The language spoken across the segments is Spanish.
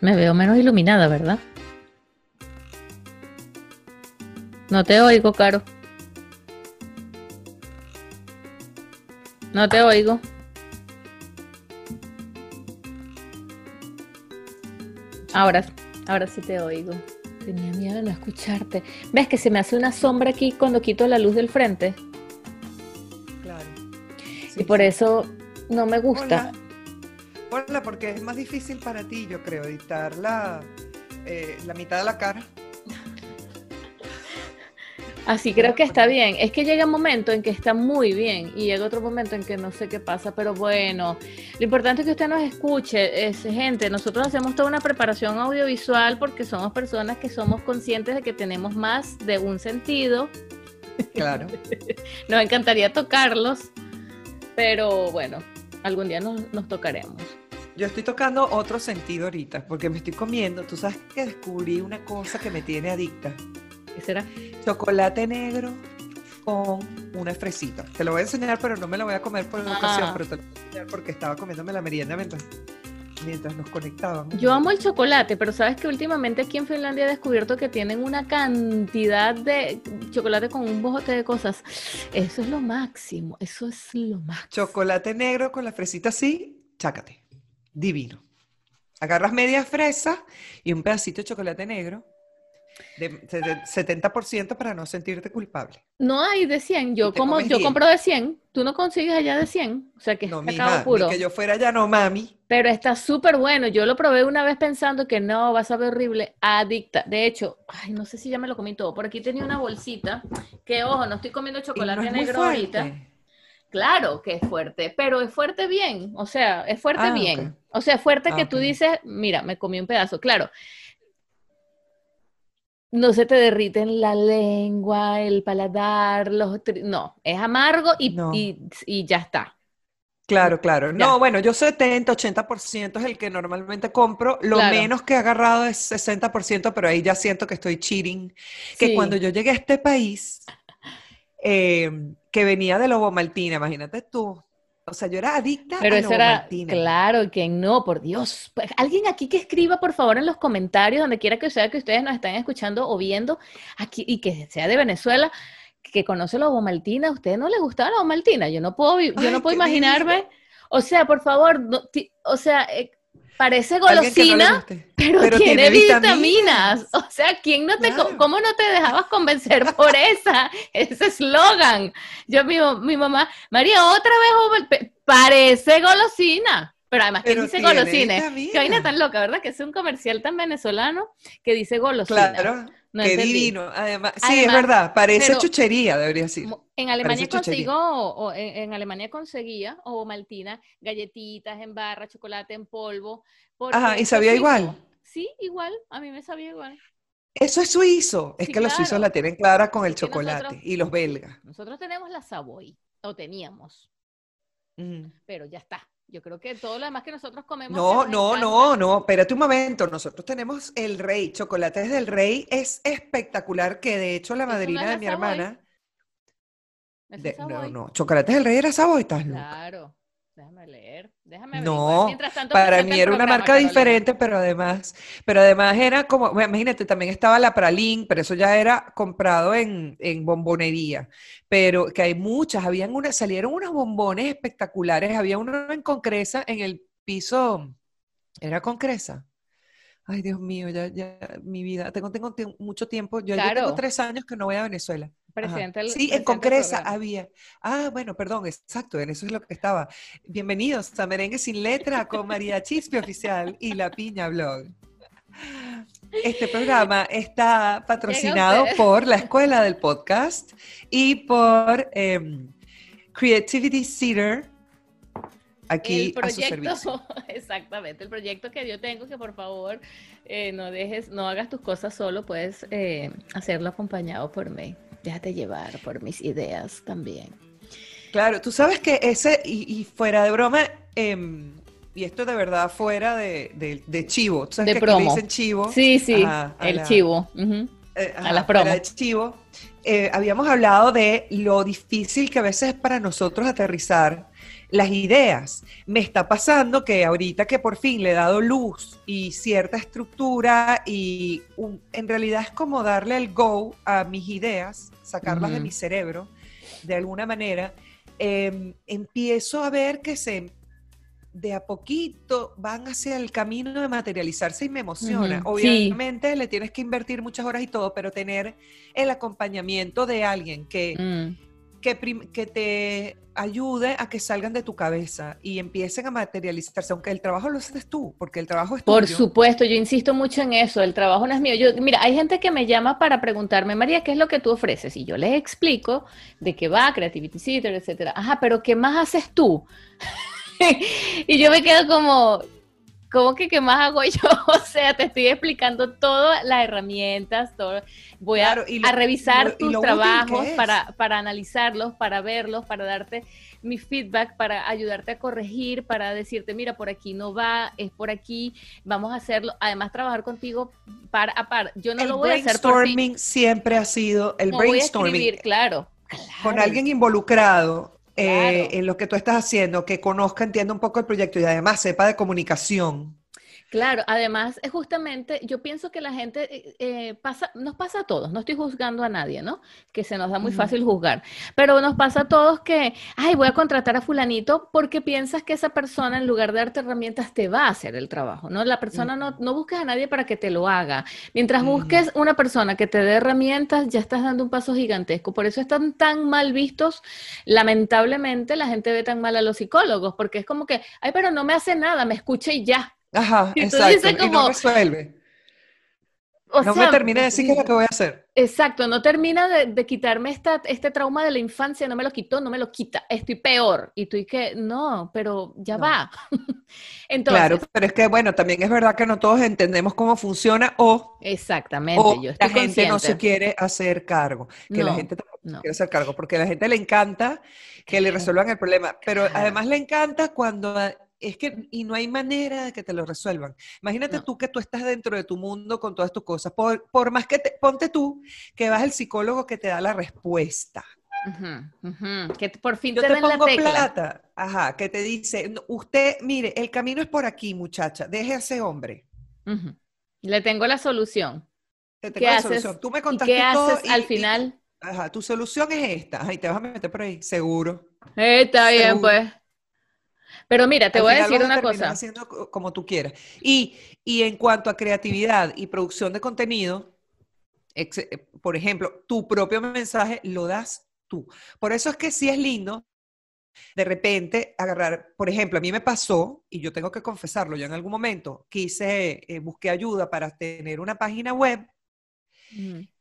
Me veo menos iluminada, ¿verdad? No te oigo, Caro. No te oigo. Ahora, ahora sí te oigo. Tenía miedo de no escucharte. ¿Ves que se me hace una sombra aquí cuando quito la luz del frente? Claro. y por eso no me gusta. Hola. Hola, porque es más difícil para ti, yo creo, editar la, eh, la mitad de la cara. Así creo que está bien. Es que llega un momento en que está muy bien y llega otro momento en que no sé qué pasa, pero bueno, lo importante es que usted nos escuche, es gente, nosotros hacemos toda una preparación audiovisual porque somos personas que somos conscientes de que tenemos más de un sentido. Claro. nos encantaría tocarlos, pero bueno, algún día nos, nos tocaremos. Yo estoy tocando otro sentido ahorita, porque me estoy comiendo. Tú sabes que descubrí una cosa que me tiene adicta. ¿Qué será? Chocolate negro con una fresita. Te lo voy a enseñar, pero no me lo voy a comer por Ah. ocasión, pero te lo voy a enseñar porque estaba comiéndome la merienda mientras, mientras nos conectábamos. Yo amo el chocolate, pero sabes que últimamente aquí en Finlandia he descubierto que tienen una cantidad de chocolate con un bojote de cosas. Eso es lo máximo, eso es lo máximo. Chocolate negro con la fresita así, chácate. Divino. Agarras media fresa y un pedacito de chocolate negro de, de- de 70% para no sentirte culpable. No hay de 100, yo como yo 10. compro de 100, tú no consigues allá de 100, o sea que No, es ni puro. que yo fuera ya no mami. Pero está súper bueno. Yo lo probé una vez pensando que no, va a saber horrible, adicta. De hecho, ay, no sé si ya me lo comí todo. Por aquí tenía una bolsita que, ojo, no estoy comiendo chocolate no negro ahorita. Claro que es fuerte, pero es fuerte bien. O sea, es fuerte Ah, bien. O sea, es fuerte Ah, que tú dices, mira, me comí un pedazo. Claro. No se te derriten la lengua, el paladar, los... No, es amargo y, No. y, y ya está. Claro, claro. Ya. No, bueno, yo 70, 80% es el que normalmente compro. Lo Claro. menos que he agarrado es 60%, pero ahí ya siento que estoy cheating. Que Sí. cuando yo llegué a este país, eh, que venía de Lobo Maltina, imagínate tú. O sea, yo era adicta Pero a eso Lobo era, claro, que no, por Dios. Pues, alguien aquí que escriba, por favor, en los comentarios, donde quiera que sea que ustedes nos están escuchando o viendo, aquí, y que sea de Venezuela, que conoce la Maltina, ¿a usted no le gustaba la Maltina? Yo no puedo, yo Ay, no puedo imaginarme, o sea, por favor, no ti- o sea, eh, parece no golosina, pero, Pero tiene, tiene vitaminas. vitaminas. O sea, ¿quién no te, Claro. cómo no te dejabas convencer por esa, ese eslogan? Yo, mi, mi mamá, María, otra vez, pe- parece golosina. Pero además, ¿quién Pero dice golosina? Qué vaina tan loca, ¿verdad? Que es un comercial tan venezolano que dice golosina. Claro, No qué entendí. divino. Además, sí, Además, es verdad, parece chuchería, debería decir. En Alemania Parece chuchería. consigo, o en, en Alemania conseguía, o maltina, galletitas en barra, chocolate en polvo. Ajá, ¿y sabía igual? Sí, igual, a mí me sabía igual. Eso es suizo. Es Sí, que los suizos la tienen clara con el chocolate. nosotros- Y los belgas. Nosotros tenemos la Savoy, o teníamos, Ujú. pero ya está. Yo creo que todo lo demás que nosotros comemos. No, no, no, no, espérate un momento. Nosotros tenemos el rey, chocolates del rey, es espectacular, que de hecho la ¿Eso no es madrina de mi Savoy? hermana, ¿eso de- no, no, chocolates del rey era Savoy, estás loca. Claro, déjame leer, déjame. No, Mientras tanto, para mí era una marca Carolina. diferente, pero además, pero además era como, imagínate, también estaba la Pralín, pero eso ya era comprado en, en bombonería, pero que hay muchas, habían unas, salieron unos bombones espectaculares, había uno en Concresa, en el piso, ¿era Concresa? Ay, Dios mío, ya, ya, mi vida, tengo, tengo mucho tiempo, yo, yo tengo Claro. tres años que no voy a Venezuela. Presidente del- Sí, presidente en programa. había. Ah, bueno, perdón, exacto, en eso es lo que estaba. Bienvenidos a Merengue sin letra con María Chispe Oficial y La Piña Blog. Este programa está patrocinado por la Escuela del Podcast y por em, Creativity Theater, aquí el a su proyecto, exactamente, el proyecto que yo tengo, que por favor eh, no dejes, no hagas tus cosas solo, puedes eh, hacerlo acompañado por mí. Déjate llevar por mis ideas también. Claro, tú sabes que ese, y, y fuera de broma, em, y esto de verdad fuera de, de- de chivo, tú sabes De que aquí promo. dicen chivo. Sí, sí, a el la- chivo. eh, a las promos. chivo, eh, habíamos hablado de lo difícil que a veces es para nosotros aterrizar las ideas. Me está pasando que ahorita que por fin le he dado luz y cierta estructura y en realidad es como darle el go a mis ideas, sacarlas de mi cerebro de alguna manera, em, empiezo a ver que se de a poquito van hacia el camino de materializarse y me emociona. Obviamente le tienes que invertir muchas horas y todo, pero tener el acompañamiento de alguien que, mm. Que, que, te ayude a que salgan de tu cabeza y empiecen a materializarse, aunque el trabajo lo haces tú, porque el trabajo es tuyo. Por supuesto, yo insisto mucho en eso, el trabajo no es mío. Yo, mira, hay gente que me llama para preguntarme, María, ¿qué es lo que tú ofreces? Y yo les explico de qué va, Creativity Center, etcétera. Ajá, pero ¿qué más haces tú? y yo me quedo como, ¿cómo que qué más hago yo? o sea, te estoy explicando todas las herramientas, todo. Voy a, revisar tus trabajos para, para analizarlos, para verlos, para darte mi feedback, para ayudarte a corregir, para decirte, mira, por aquí no va, es por aquí, vamos a hacerlo. Además, trabajar contigo par a par. Yo no lo voy a hacer por ti. siempre ha sido el brainstorming. claro. Con alguien involucrado eh, en lo que tú estás haciendo, que conozca, entienda un poco el proyecto y además sepa de comunicación. Claro, además, es justamente, yo pienso que la gente eh, eh, pasa, nos pasa a todos, no estoy juzgando a nadie, ¿no? Que se nos da muy fácil juzgar, pero nos pasa a todos que, ay, voy a contratar a fulanito porque piensas que esa persona en lugar de darte herramientas te va a hacer el trabajo, ¿no? La persona no, no busques a nadie para que te lo haga. Mientras busques una persona que te dé herramientas, ya estás dando un paso gigantesco. Por eso están tan mal vistos, lamentablemente la gente ve tan mal a los psicólogos, porque es como que, ay, pero no me hace nada, me escucha y ya. Ajá, exacto. y no resuelve. no me termina de decir qué es lo que voy a hacer. Exacto, no termina de, quitarme esta, este trauma de la infancia, no me lo quitó, no me lo quita, estoy peor. Y tú y que, no, pero ya va. Entonces, claro, pero es que, bueno, también es verdad que no todos entendemos cómo funciona o... Exactamente, yo estoy la gente no se quiere hacer cargo, que la gente tampoco no. quiere hacer cargo, porque a la gente le encanta que le resuelvan el problema, pero además le encanta cuando es que, y no hay manera de que te lo resuelvan. Imagínate tú que tú estás dentro de tu mundo con todas tus cosas. Por, por más que te, ponte tú que vas al psicólogo que te da la respuesta. Que por fin Yo te, pongo plata. Ajá, que te dice, usted, mire, el camino es por aquí, muchacha, deje a ese hombre. Le tengo la solución. Te tengo la solución. Tú me contaste ¿Qué haces al final? ajá, tu solución es esta. Ajá, y te vas a meter por ahí, seguro. está bien, pues. Pero mira, te voy a decir una cosa. haciendo como tú quieras. Y, en cuanto a creatividad y producción de contenido, eh, por ejemplo, tu propio mensaje lo das tú. Por eso es que sí es lindo de repente agarrar, por ejemplo, a mí me pasó, y yo tengo que confesarlo, yo en algún momento quise, eh, busqué ayuda para tener una página web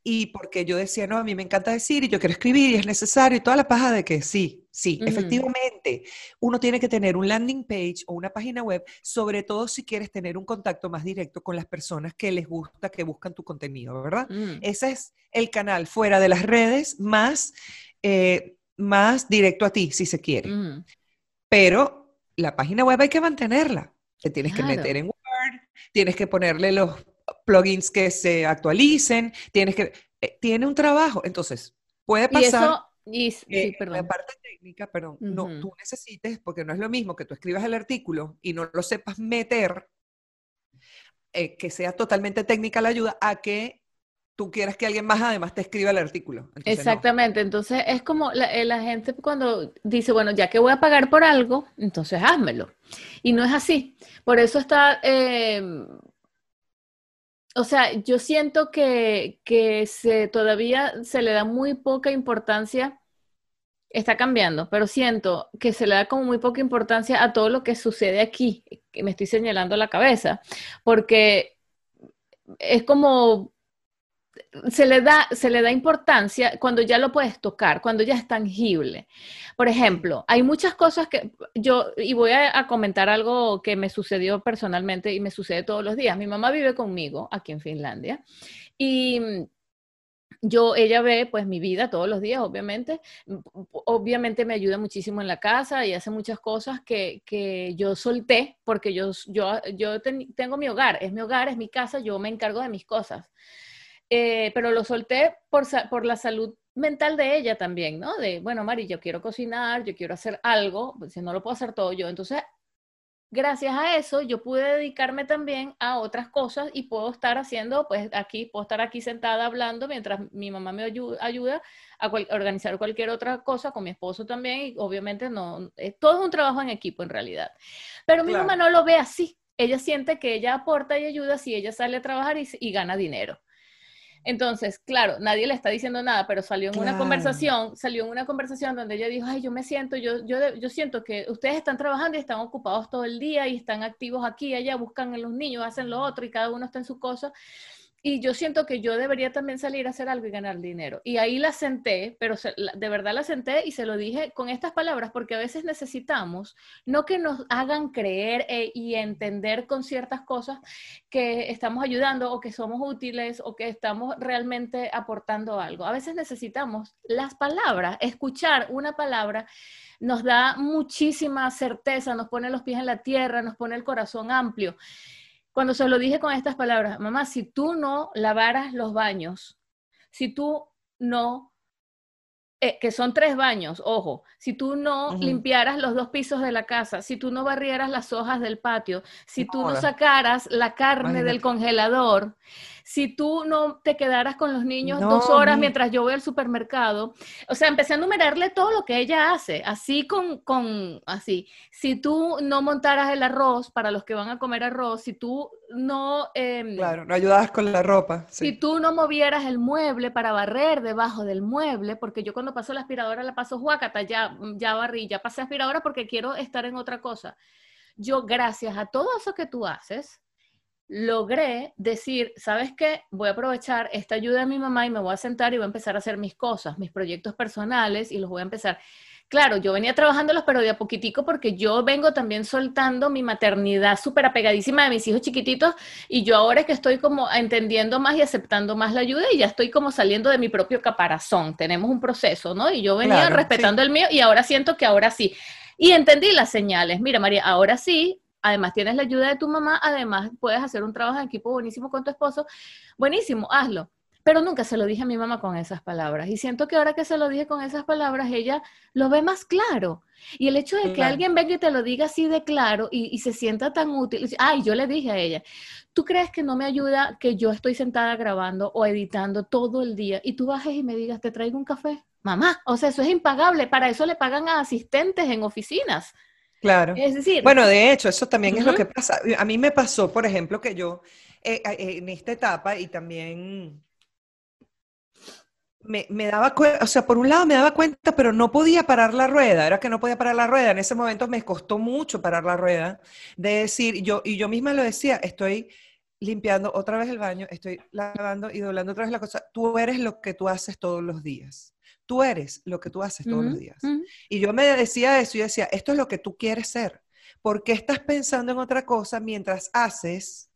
y porque yo decía, no, a mí me encanta decir y yo quiero escribir y es necesario y toda la paja de que sí, sí, efectivamente, uno tiene que tener un landing page o una página web, sobre todo si quieres tener un contacto más directo con las personas que les gusta, que buscan tu contenido, ¿verdad? Mm. Ese es el canal fuera de las redes más, eh, más directo a ti, si se quiere. Pero la página web hay que mantenerla. Te tienes que meter en Word, tienes que ponerle los plugins que se actualicen, tienes que, eh, tiene un trabajo, entonces puede pasar. Y eso, y, la parte técnica, pero no, tú necesites, porque no es lo mismo que tú escribas el artículo y no lo sepas meter, eh, que sea totalmente técnica la ayuda, a que tú quieras que alguien más además te escriba el artículo. Exactamente, entonces es como eh, la, gente cuando dice, bueno, ya que voy a pagar por algo, entonces házmelo. Y no es así. Por eso está, o sea, yo siento que, se, todavía se le da muy poca importancia, está cambiando, pero siento que se le da como muy poca importancia a todo lo que sucede aquí, que me estoy señalando la cabeza, porque es como se le da, se le da importancia cuando ya lo puedes tocar, cuando ya es tangible. Por ejemplo, hay muchas cosas que yo, y voy a, comentar algo que me sucedió personalmente y me sucede todos los días. Mi mamá vive conmigo aquí en Finlandia y yo, ella ve pues mi vida todos los días, obviamente. Obviamente me ayuda muchísimo en la casa y hace muchas cosas que, que yo solté porque yo, yo, yo tengo mi hogar, es mi hogar, es mi casa, yo me encargo de mis cosas. Eh, pero lo solté por, por la salud mental de ella también, ¿no? De, bueno, Mari, yo quiero cocinar, yo quiero hacer algo, pues, si no lo puedo hacer todo yo. Entonces, gracias a eso, yo pude dedicarme también a otras cosas y puedo estar haciendo, pues aquí, puedo estar aquí sentada hablando mientras mi mamá me ayuda, a, organizar cualquier otra cosa con mi esposo también y obviamente no, es, todo es un trabajo en equipo en realidad. Pero mi mamá no lo ve así. Ella siente que ella aporta y ayuda si ella sale a trabajar y gana dinero. Entonces, claro, nadie le está diciendo nada, pero salió en una conversación, salió en una conversación donde ella dijo, ay, yo me siento, yo, yo, yo siento que ustedes están trabajando y están ocupados todo el día y están activos aquí y allá, buscan a los niños, hacen lo otro y cada uno está en su cosa y yo siento que yo debería también salir a hacer algo y ganar dinero. Y ahí la senté, pero de verdad la senté y se lo dije con estas palabras, porque a veces necesitamos, no que nos hagan creer eh, y entender con ciertas cosas que estamos ayudando o que somos útiles o que estamos realmente aportando algo. A veces necesitamos las palabras, escuchar una palabra nos da muchísima certeza, nos pone los pies en la tierra, nos pone el corazón amplio cuando se lo dije con estas palabras, mamá, si tú no lavaras los baños, si tú no eh, que son tres baños, ojo, si tú no limpiaras los dos pisos de la casa, si tú no barrieras las hojas del patio, si tú no sacaras la carne del congelador, si tú no te quedaras con los niños dos horas mientras yo voy al supermercado, o sea, empecé a numerarle todo lo que ella hace, así con, con, así, si tú no montaras el arroz para los que van a comer arroz, si tú no... Em, claro, no ayudabas con la ropa. Si tú no movieras el mueble para barrer debajo del mueble, porque yo cuando paso la aspiradora la paso juacata, ya, ya barrí, ya pasé aspiradora porque quiero estar en otra cosa. Yo, gracias a todo eso que tú haces, logré decir, ¿sabes qué? Voy a aprovechar esta ayuda de mi mamá y me voy a sentar y voy a empezar a hacer mis cosas, mis proyectos personales y los voy a empezar claro, yo venía trabajándolos, pero de a poquitico porque yo vengo también soltando mi maternidad súper apegadísima de mis hijos chiquititos y yo ahora es que estoy como entendiendo más y aceptando más la ayuda y ya estoy como saliendo de mi propio caparazón. Tenemos un proceso, ¿no? Y yo venía respetando el mío y ahora siento que ahora sí. Y entendí las señales. Mira, María, ahora sí, además tienes la ayuda de tu mamá, además puedes hacer un trabajo en equipo buenísimo con tu esposo. Buenísimo, hazlo pero nunca se lo dije a mi mamá con esas palabras. Y siento que ahora que se lo dije con esas palabras, ella lo ve más claro. Y el hecho de que alguien venga y te lo diga así de claro y, se sienta tan útil. Ay, yo le dije a ella, ¿tú crees que no me ayuda que yo estoy sentada grabando o editando todo el día y tú bajes y me digas, te traigo un café? Mamá, o sea, eso es impagable. Para eso le pagan a asistentes en oficinas. Claro. Es decir, bueno, de hecho, eso también es lo que pasa. A mí me pasó, por ejemplo, que yo eh, eh, en esta etapa y también me, me, daba cuenta, o sea, por un lado me daba cuenta, pero no podía parar la rueda, era que no podía parar la rueda. En ese momento me costó mucho parar la rueda, de decir, yo, y yo misma lo decía, estoy limpiando otra vez el baño, estoy lavando y doblando otra vez la cosa. Tú eres lo que tú haces todos los días. Tú eres lo que tú haces todos los días. Y yo me decía eso y decía, esto es lo que tú quieres ser. ¿Por qué estás pensando en otra cosa mientras haces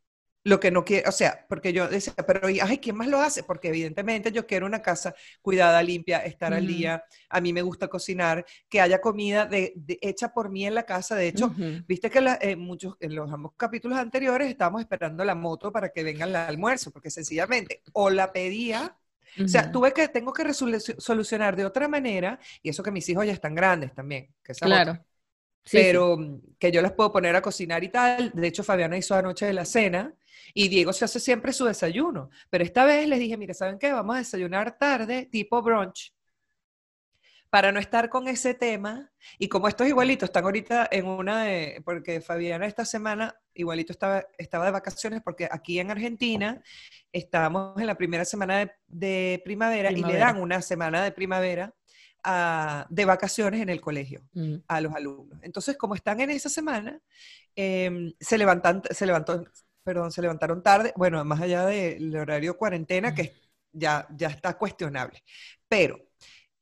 lo que no quiere, o sea, porque yo decía, pero ay, ¿quién más lo hace? Porque evidentemente yo quiero una casa cuidada, limpia, estar al día, a mí me gusta cocinar, que haya comida de, hecha por mí en la casa. De hecho, viste que en, muchos, en los ambos capítulos anteriores estábamos esperando la moto para que venga el almuerzo, porque sencillamente o la pedía O sea, tuve que, tengo que solucionar de otra manera, y eso que mis hijos ya están grandes también. Que claro. pero mm, que yo las puedo poner a cocinar y tal. De hecho, Fabiana hizo anoche de la cena y Diego se hace siempre su desayuno. Pero esta vez les dije, mire, ¿saben qué? Vamos a desayunar tarde, tipo brunch. Para no estar con ese tema, y como estos igualitos están ahorita en una de, porque Fabiana esta semana igualito estaba, estaba de vacaciones, porque aquí en Argentina estábamos en la primera semana de, primavera, y le dan una semana de primavera de vacaciones en el colegio mm. a los alumnos. Entonces, como están en esa semana, em, se, levantan, se levantó, perdón, se levantaron tarde, bueno, más allá del horario cuarentena, que ya, ya está cuestionable. Pero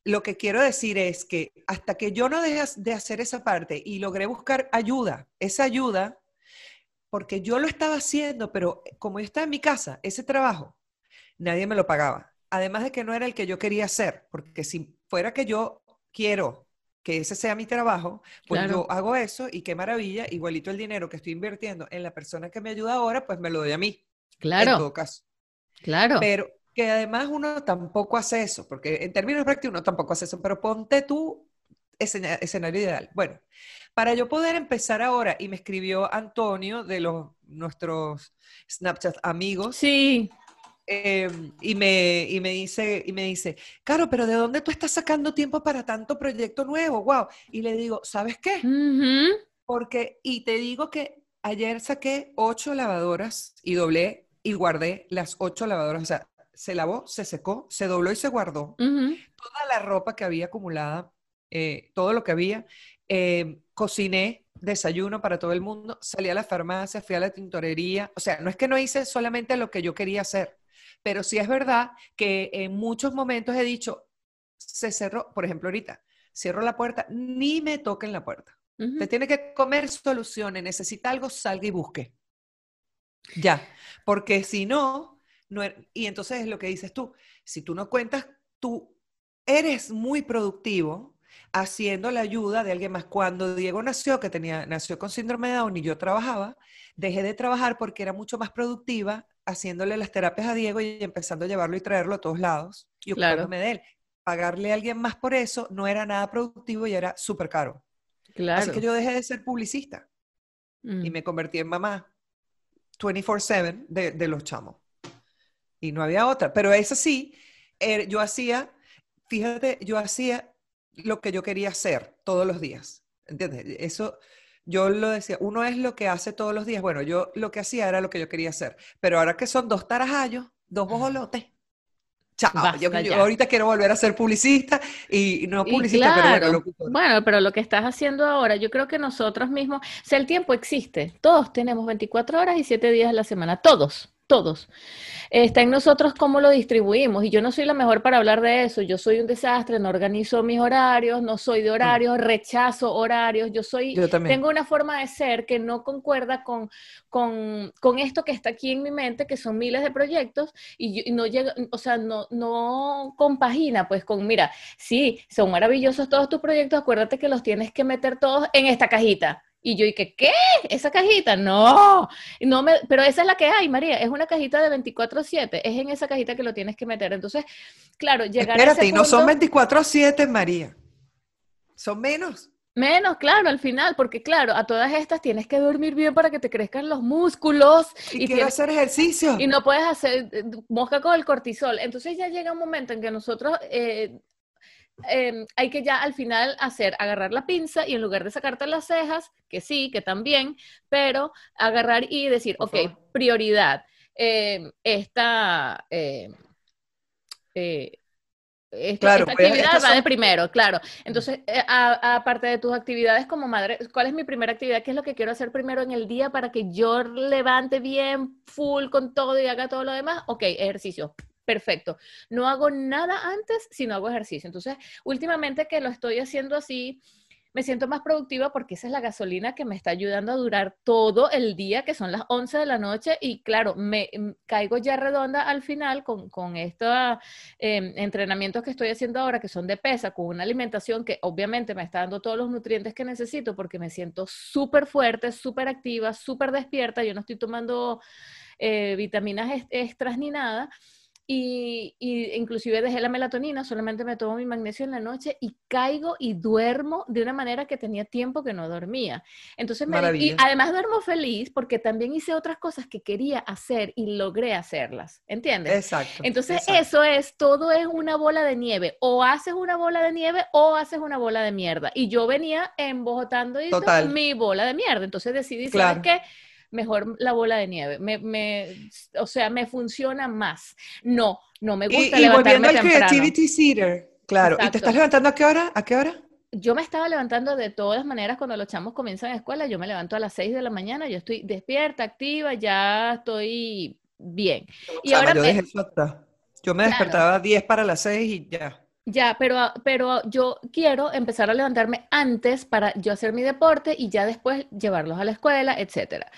lo que quiero decir es que hasta que yo no dejé de hacer esa parte y logré buscar ayuda, esa ayuda, porque yo lo estaba haciendo, pero como yo estaba en mi casa, ese trabajo, nadie me lo pagaba. Además de que no era el que yo quería hacer, porque si fuera que yo quiero que ese sea mi trabajo, pues yo hago eso y qué maravilla, igualito el dinero que estoy invirtiendo en la persona que me ayuda ahora, pues me lo doy a mí. Claro. En todo caso. Claro. Pero, que además uno tampoco hace eso, porque en términos prácticos uno tampoco hace eso, pero ponte tú escenario ideal. Bueno, para yo poder empezar ahora, y me escribió Antonio de los nuestros Snapchat amigos. Sí. Em, y, me, y, me dice, y me dice, Caro, pero ¿de dónde tú estás sacando tiempo para tanto proyecto nuevo? Wow. Y le digo, ¿sabes qué? Porque, y te digo que ayer saqué ocho lavadoras y doblé y guardé las ocho lavadoras. O sea, se lavó, se secó, se dobló y se guardó. Toda la ropa que había acumulada, eh, todo lo que había. Eh, cociné desayuno para todo el mundo, salí a la farmacia, fui a la tintorería. O sea, no es que no hice solamente lo que yo quería hacer, pero sí es verdad que en muchos momentos he dicho, se cerró, por ejemplo, ahorita, cierro la puerta, ni me toquen la puerta. Te tiene que comer soluciones, necesita algo, salga y busque. Ya, porque si no, no er, y entonces es lo que dices tú, si tú no cuentas, tú eres muy productivo haciendo la ayuda de alguien más. Cuando Diego nació, que tenía, nació con síndrome de Down y yo trabajaba, dejé de trabajar porque era mucho más productiva haciéndole las terapias a Diego y empezando a llevarlo y traerlo a todos lados y ocupándome de él. Pagarle a alguien más por eso no era nada productivo y era súper caro. Claro. Así que yo dejé de ser publicista y mm. me convertí en mamá 24/7 de, de los chamos. Y no había otra. Pero eso sí, er, yo hacía, fíjate, yo hacía lo que yo quería hacer todos los días. ¿Entiendes? Eso, yo lo decía, uno es lo que hace todos los días. Bueno, yo lo que hacía era lo que yo quería hacer. Pero ahora que son dos tarajallos, dos bojolotes. Chao, yo, ahorita quiero volver a ser publicista y no publicista, pero bueno, Bueno, pero lo que estás haciendo ahora, yo creo que nosotros mismos, o sea, el tiempo existe, todos tenemos 24 horas y 7 días a la semana, todos todos. Está en nosotros cómo lo distribuimos y yo no soy la mejor para hablar de eso. Yo soy un desastre, no organizo mis horarios, no soy de horarios, rechazo horarios. Yo soy, tengo una forma de ser que no concuerda con, con, con, esto que está aquí en mi mente, que son miles de proyectos y, no llega, o sea, no, no compagina pues con, mira, sí, son maravillosos todos tus proyectos, acuérdate que los tienes que meter todos en esta cajita y yo dije, ¿qué? ¿Esa cajita? No, no me, pero esa es la que hay, María, es una cajita de 24/7, es en esa cajita que lo tienes que meter. Entonces, claro, llegar Espérate, a ese y no son 24/7, María, son menos. Menos, claro, al final, porque claro, a todas estas tienes que dormir bien para que te crezcan los músculos. Y, quiero hacer ejercicio. Y no puedes hacer eh, mosca con el cortisol. Entonces ya llega un momento en que nosotros eh, Em, hay que ya al final hacer, agarrar la pinza y en lugar de sacarte las cejas, que sí, que también, pero agarrar y decir, ok, prioridad, em, esta, em, eh, esta, pues, actividad va de primero, claro. Entonces, eh, aparte de tus actividades como madre, ¿cuál es mi primera actividad? ¿Qué es lo que quiero hacer primero en el día para que yo levante bien, full con todo y haga todo lo demás? Ok, ejercicio perfecto. No hago nada antes si no hago ejercicio. Entonces, últimamente que lo estoy haciendo así, me siento más productiva porque esa es la gasolina que me está ayudando a durar todo el día, que son las 11 de la noche, y claro, me mm, caigo ya redonda al final con, con estos em, entrenamientos que estoy haciendo ahora, que son de pesa, con una alimentación que obviamente me está dando todos los nutrientes que necesito porque me siento súper fuerte, súper activa, súper despierta, yo no estoy tomando eh, vitaminas extras ni nada. Y, inclusive dejé la melatonina, solamente me tomo mi magnesio en la noche y caigo y duermo de una manera que tenía tiempo que no dormía. Entonces, me, y además duermo feliz porque también hice otras cosas que quería hacer y logré hacerlas, ¿entiendes? Exacto. Entonces, eso es, todo es una bola de nieve. O haces una bola de nieve o haces una bola de mierda. Y yo venía embojotando mi bola de mierda. Entonces decidí, ¿sabes qué? Mejor la bola de nieve. Me, me, o sea, me funciona más. No, no me gusta y, y volviendo al Creativity Theater, claro. ¿Y te estás levantando a qué hora? ¿A qué hora? Yo me estaba levantando de todas maneras cuando los chamos comienzan a escuela. Yo me levanto a las 6 de la mañana, yo estoy despierta, activa, ya estoy bien. y ahora yo, me... yo me despertaba a 10 para las 6 y ya. Ya, pero, pero yo quiero empezar a levantarme antes para yo hacer mi deporte y ya después llevarlos a la escuela, etcétera.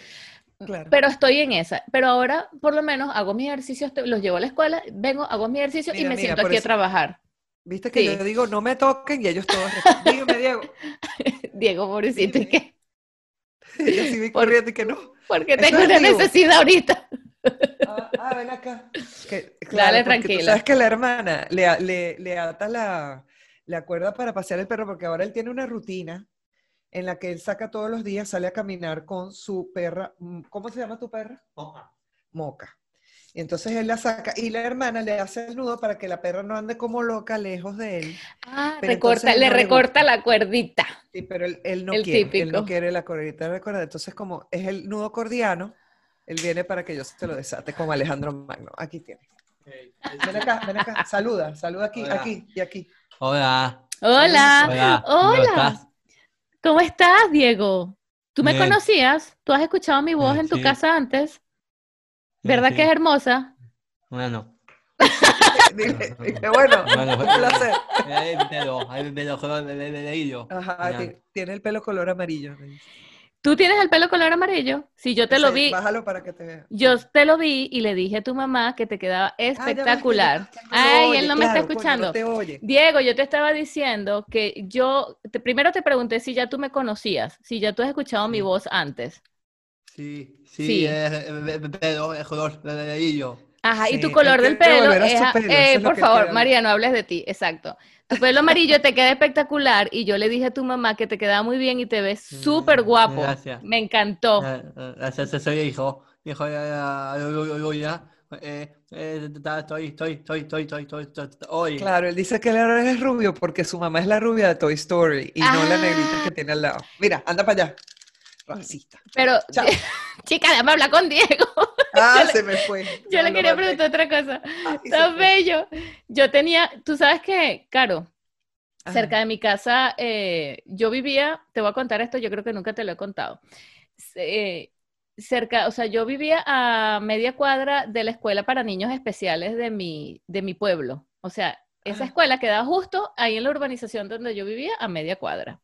Pero estoy en esa. Pero ahora, por lo menos, hago mis ejercicios, los llevo a la escuela, vengo, hago mis ejercicios y me siento aquí a trabajar. Viste que yo digo, no me toquen y ellos todos. Dígame, Diego. Diego, pobrecito, ¿y qué? yo sí vi corriendo y que no. Porque tengo una necesidad ahorita. Ah, ah ven acá. Que, Dale, tú tranquila. sabes que la hermana le, le, le ata la, la cuerda para pasear el perro, porque ahora él tiene una rutina en la que él saca todos los días, sale a caminar con su perra. mm, ¿Cómo se llama tu perra? Moca. Y entonces él la saca y la hermana le hace el nudo para que la perra no ande como loca lejos de él. Ah, Pero recorta, le no recorta la cuerdita. Sí, pero él, él no El quiere, él típico. no quiere la cordialita de cuerda. Entonces, como es el nudo cordiano, él viene para que yo se lo desate como Alejandro Magno. Aquí tiene. Ven acá, ven acá. Saluda, saluda aquí, Hola. aquí y aquí. Hola. Hola, Hola. ¿cómo hola. estás? ¿Cómo estás, Diego? ¿Tú me Bien. conocías? ¿Tú has escuchado mi voz Eh, en tu sí. casa antes? ¿Verdad Sí. que es hermosa? Bueno. Dile, dile, bueno, Bueno, un placer. El pelo, el pelo, color. Ajá, tiene el pelo color amarillo. me dice. ¿Tú tienes el pelo color amarillo? Sí, yo te lo vi. Bájalo para que te vea. Yo te lo vi y le dije a tu mamá que te quedaba Ah, espectacular. Ay, oye, él no me está coño, escuchando. no te oye. Diego, yo te estaba diciendo que yo, te- primero te pregunté si ya tú me conocías, si ya tú has escuchado mi voz antes. Sí, Sí. sí, el color de- de de hilo. Ajá, y tu color del pelo es, su a- pelo, eh, por favor. María, no hables de ti, exacto. Tu pelo amarillo te queda espectacular y yo le dije a tu mamá que te quedaba muy bien y te ves súper guapo. gracias. Me encantó. Eh, eh, Gracias, soy hijo. Hijo. Eh, eh, estoy, estoy, estoy, estoy, estoy, estoy, estoy, hoy. Claro, él dice que él ahora es rubio porque su mamá es la rubia de Toy Story y no la negrita que tiene al lado. Mira, anda para allá. Racista. Pero, Chao. chica, déjame hablar con Diego. Ah, se me fue. Yo No, le quería preguntar otra cosa. Ay, se Tan bello. Yo tenía, tú sabes que, Caro, Ajá. cerca de mi casa, eh, yo vivía, te voy a contar esto, yo creo que nunca te lo he contado. Eh, cerca, o sea, yo vivía a media cuadra de la escuela para niños especiales de mi, de mi pueblo. O sea, esa Ajá. escuela quedaba justo ahí en la urbanización donde yo vivía, a media cuadra.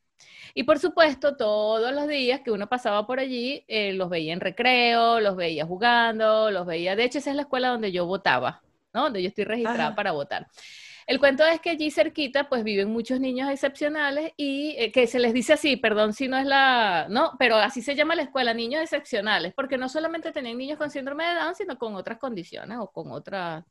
Y por supuesto, todos los días que uno pasaba por allí, eh, los veía en recreo, los veía jugando, los veía. De hecho, esa es la escuela donde yo votaba, ¿no? Donde yo estoy registrada Ajá. para votar. El cuento es que allí cerquita, pues viven muchos niños excepcionales y eh, que se les dice así, perdón si no es la, no, pero así se llama la escuela, niños excepcionales, porque no solamente tenían niños con síndrome de Down, sino con otras condiciones o con otras,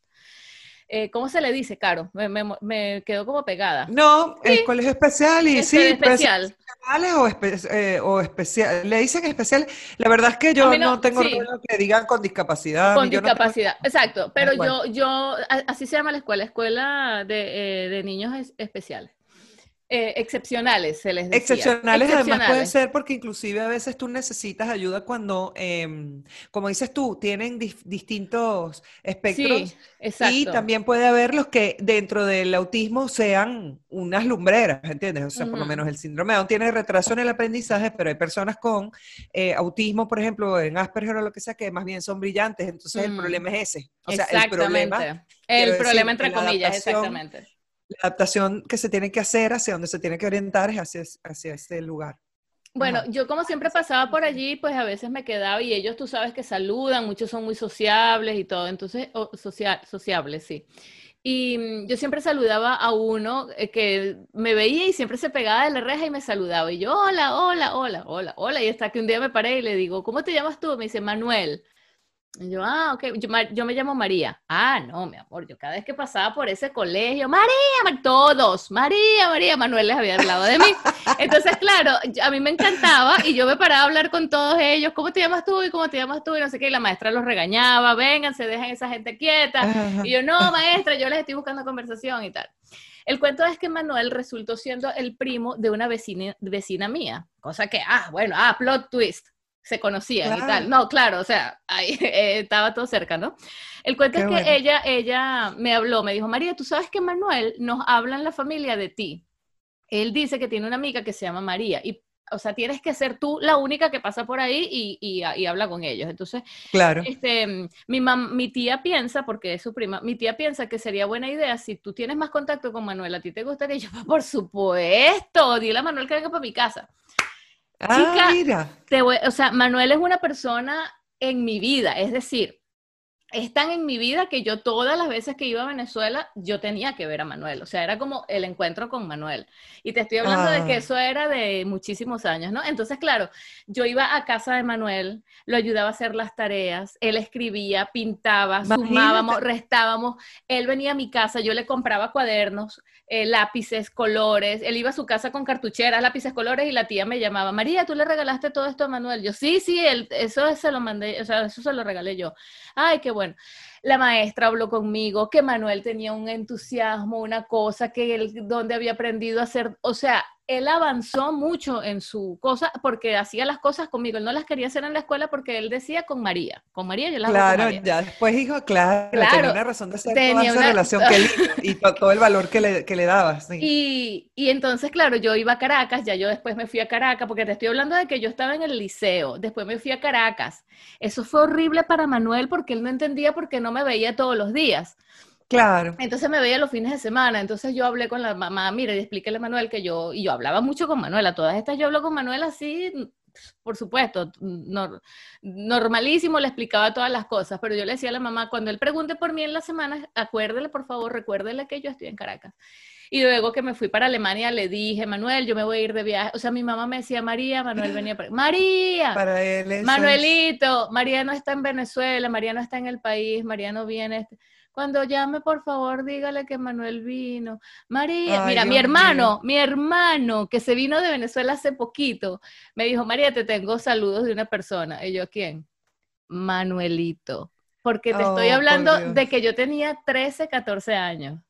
eh, ¿cómo se le dice, Caro? Me, me, me quedó como pegada. No, el colegio especial y Este, sí, especial. especiales o, espe- eh, o especial. Le dicen especial. La verdad es que yo no, no, tengo sí. que digan con discapacidad. Con no tengo- discapacidad, exacto. Pero yo, yo, así se llama la escuela, escuela de, eh, de niños es- especiales. Eh, excepcionales, se les decía. Excepcionales además puede Excepcionales. ser porque inclusive a veces tú necesitas ayuda cuando, em, como dices tú, tienen distintos espectros Sí, exacto. y también puede haber los que dentro del autismo sean unas lumbreras, ¿entiendes? O sea, por lo menos el síndrome de Down tiene retraso en el aprendizaje, pero hay personas con eh, autismo, por ejemplo, en Asperger o lo que sea, que más bien son brillantes, entonces el Mm. problema es ese. O sea, el problema, Exactamente. El decir, problema entre en la comillas, exactamente. La adaptación que se tiene que hacer hacia donde se tiene que orientar es hacia, hacia ese lugar. Bueno, Ajá. yo como siempre pasaba por allí, pues a veces me quedaba y ellos, tú sabes que saludan, muchos son muy sociables y todo, entonces, o, socia- sociables, sí. Y mm, yo siempre saludaba a uno eh, que me veía y siempre se pegaba de la reja y me saludaba. Y yo, hola, hola, hola, hola, hola. Y hasta que un día me paré y le digo, ¿cómo te llamas tú? Me dice, Manuel. Y yo, ah, ok, yo, me llamo María. Ah, no, mi amor, yo cada vez que pasaba por ese colegio, María, Ma- todos, María, María, Manuel les había hablado de mí. Entonces, claro, a mí me encantaba y yo me paraba a hablar con todos ellos, ¿cómo te llamas tú? Y cómo te llamas tú, y no sé qué, y la maestra los regañaba, vénganse, dejen esa gente quieta. Y yo, no, maestra, yo les estoy buscando conversación y tal. El cuento es que Manuel resultó siendo el primo de una vecina, vecina mía, cosa que, ah, bueno, ah, plot twist, se conocían y tal. No, claro, o sea, ahí eh, estaba todo cerca, ¿no? El cuento Qué es que bueno. ella, ella me habló, me dijo, María, tú sabes que Manuel nos habla en la familia de ti. Él dice que tiene una amiga que se llama María y, o sea, tienes que ser tú la única que pasa por ahí y, y- y habla con ellos. Entonces, Claro. este, mi, mam- mi tía piensa, porque es su prima, mi tía piensa que sería buena idea si tú tienes más contacto con Manuel, a ti te gustaría, yo, por supuesto, dile a Manuel que venga para mi casa. Ah, chica, mira. Te voy- o sea, Manuel es una persona en mi vida, es decir, están en mi vida que yo todas las veces que iba a Venezuela, yo tenía que ver a Manuel. O sea, era como el encuentro con Manuel. Y te estoy hablando de que Ah. eso era de muchísimos años, ¿no? Entonces, claro, yo iba a casa de Manuel, lo ayudaba a hacer las tareas, él escribía, pintaba, Imagínate. sumábamos, restábamos, él venía a mi casa, yo le compraba cuadernos, eh, lápices, colores, él iba a su casa con cartucheras, lápices, colores, y la tía me llamaba, María, ¿tú le regalaste todo esto a Manuel? Yo, sí, sí, él, eso se lo mandé, o sea, eso se lo regalé yo. Ay, qué bueno. La maestra habló conmigo, que Manuel tenía un entusiasmo, una cosa, que él, donde había aprendido a hacer, o sea, él avanzó mucho en su cosa porque hacía las cosas conmigo. Él no las quería hacer en la escuela porque él decía con María. Con María yo las hago con Claro, María. ya después dijo, claro, Claro, tenía una razón de ser tenía toda esa una- relación que lindo, y to- todo el valor que le, que le dabas. sí. Y, y entonces, claro, yo iba a Caracas, ya yo después me fui a Caracas, porque te estoy hablando de que yo estaba en el liceo, después me fui a Caracas. Eso fue horrible para Manuel porque él no entendía por qué no me veía todos los días. Claro. Entonces me veía los fines de semana, entonces yo hablé con la mamá, mire, y explíquele a Manuel que yo, y yo hablaba mucho con Manuel, a todas estas yo hablo con Manuel así, por supuesto, nor- normalísimo, le explicaba todas las cosas, pero yo le decía a la mamá, cuando él pregunte por mí en la semana, acuérdele, por favor, recuérdele que yo estoy en Caracas. Y luego que me fui para Alemania, le dije, Manuel, yo me voy a ir de viaje. O sea, mi mamá me decía, María, Manuel venía para... María, Para él es- Manuelito, María no está en Venezuela, María no está en el país, María no viene. este- Cuando llame, por favor, dígale que Manuel vino. María, Ay, mira, mi hermano, mi hermano, que se vino de Venezuela hace poquito, me dijo, María, te tengo saludos de una persona. Y yo, ¿quién? Manuelito. Porque te estoy Oh, hablando de que yo tenía 13, 14 años.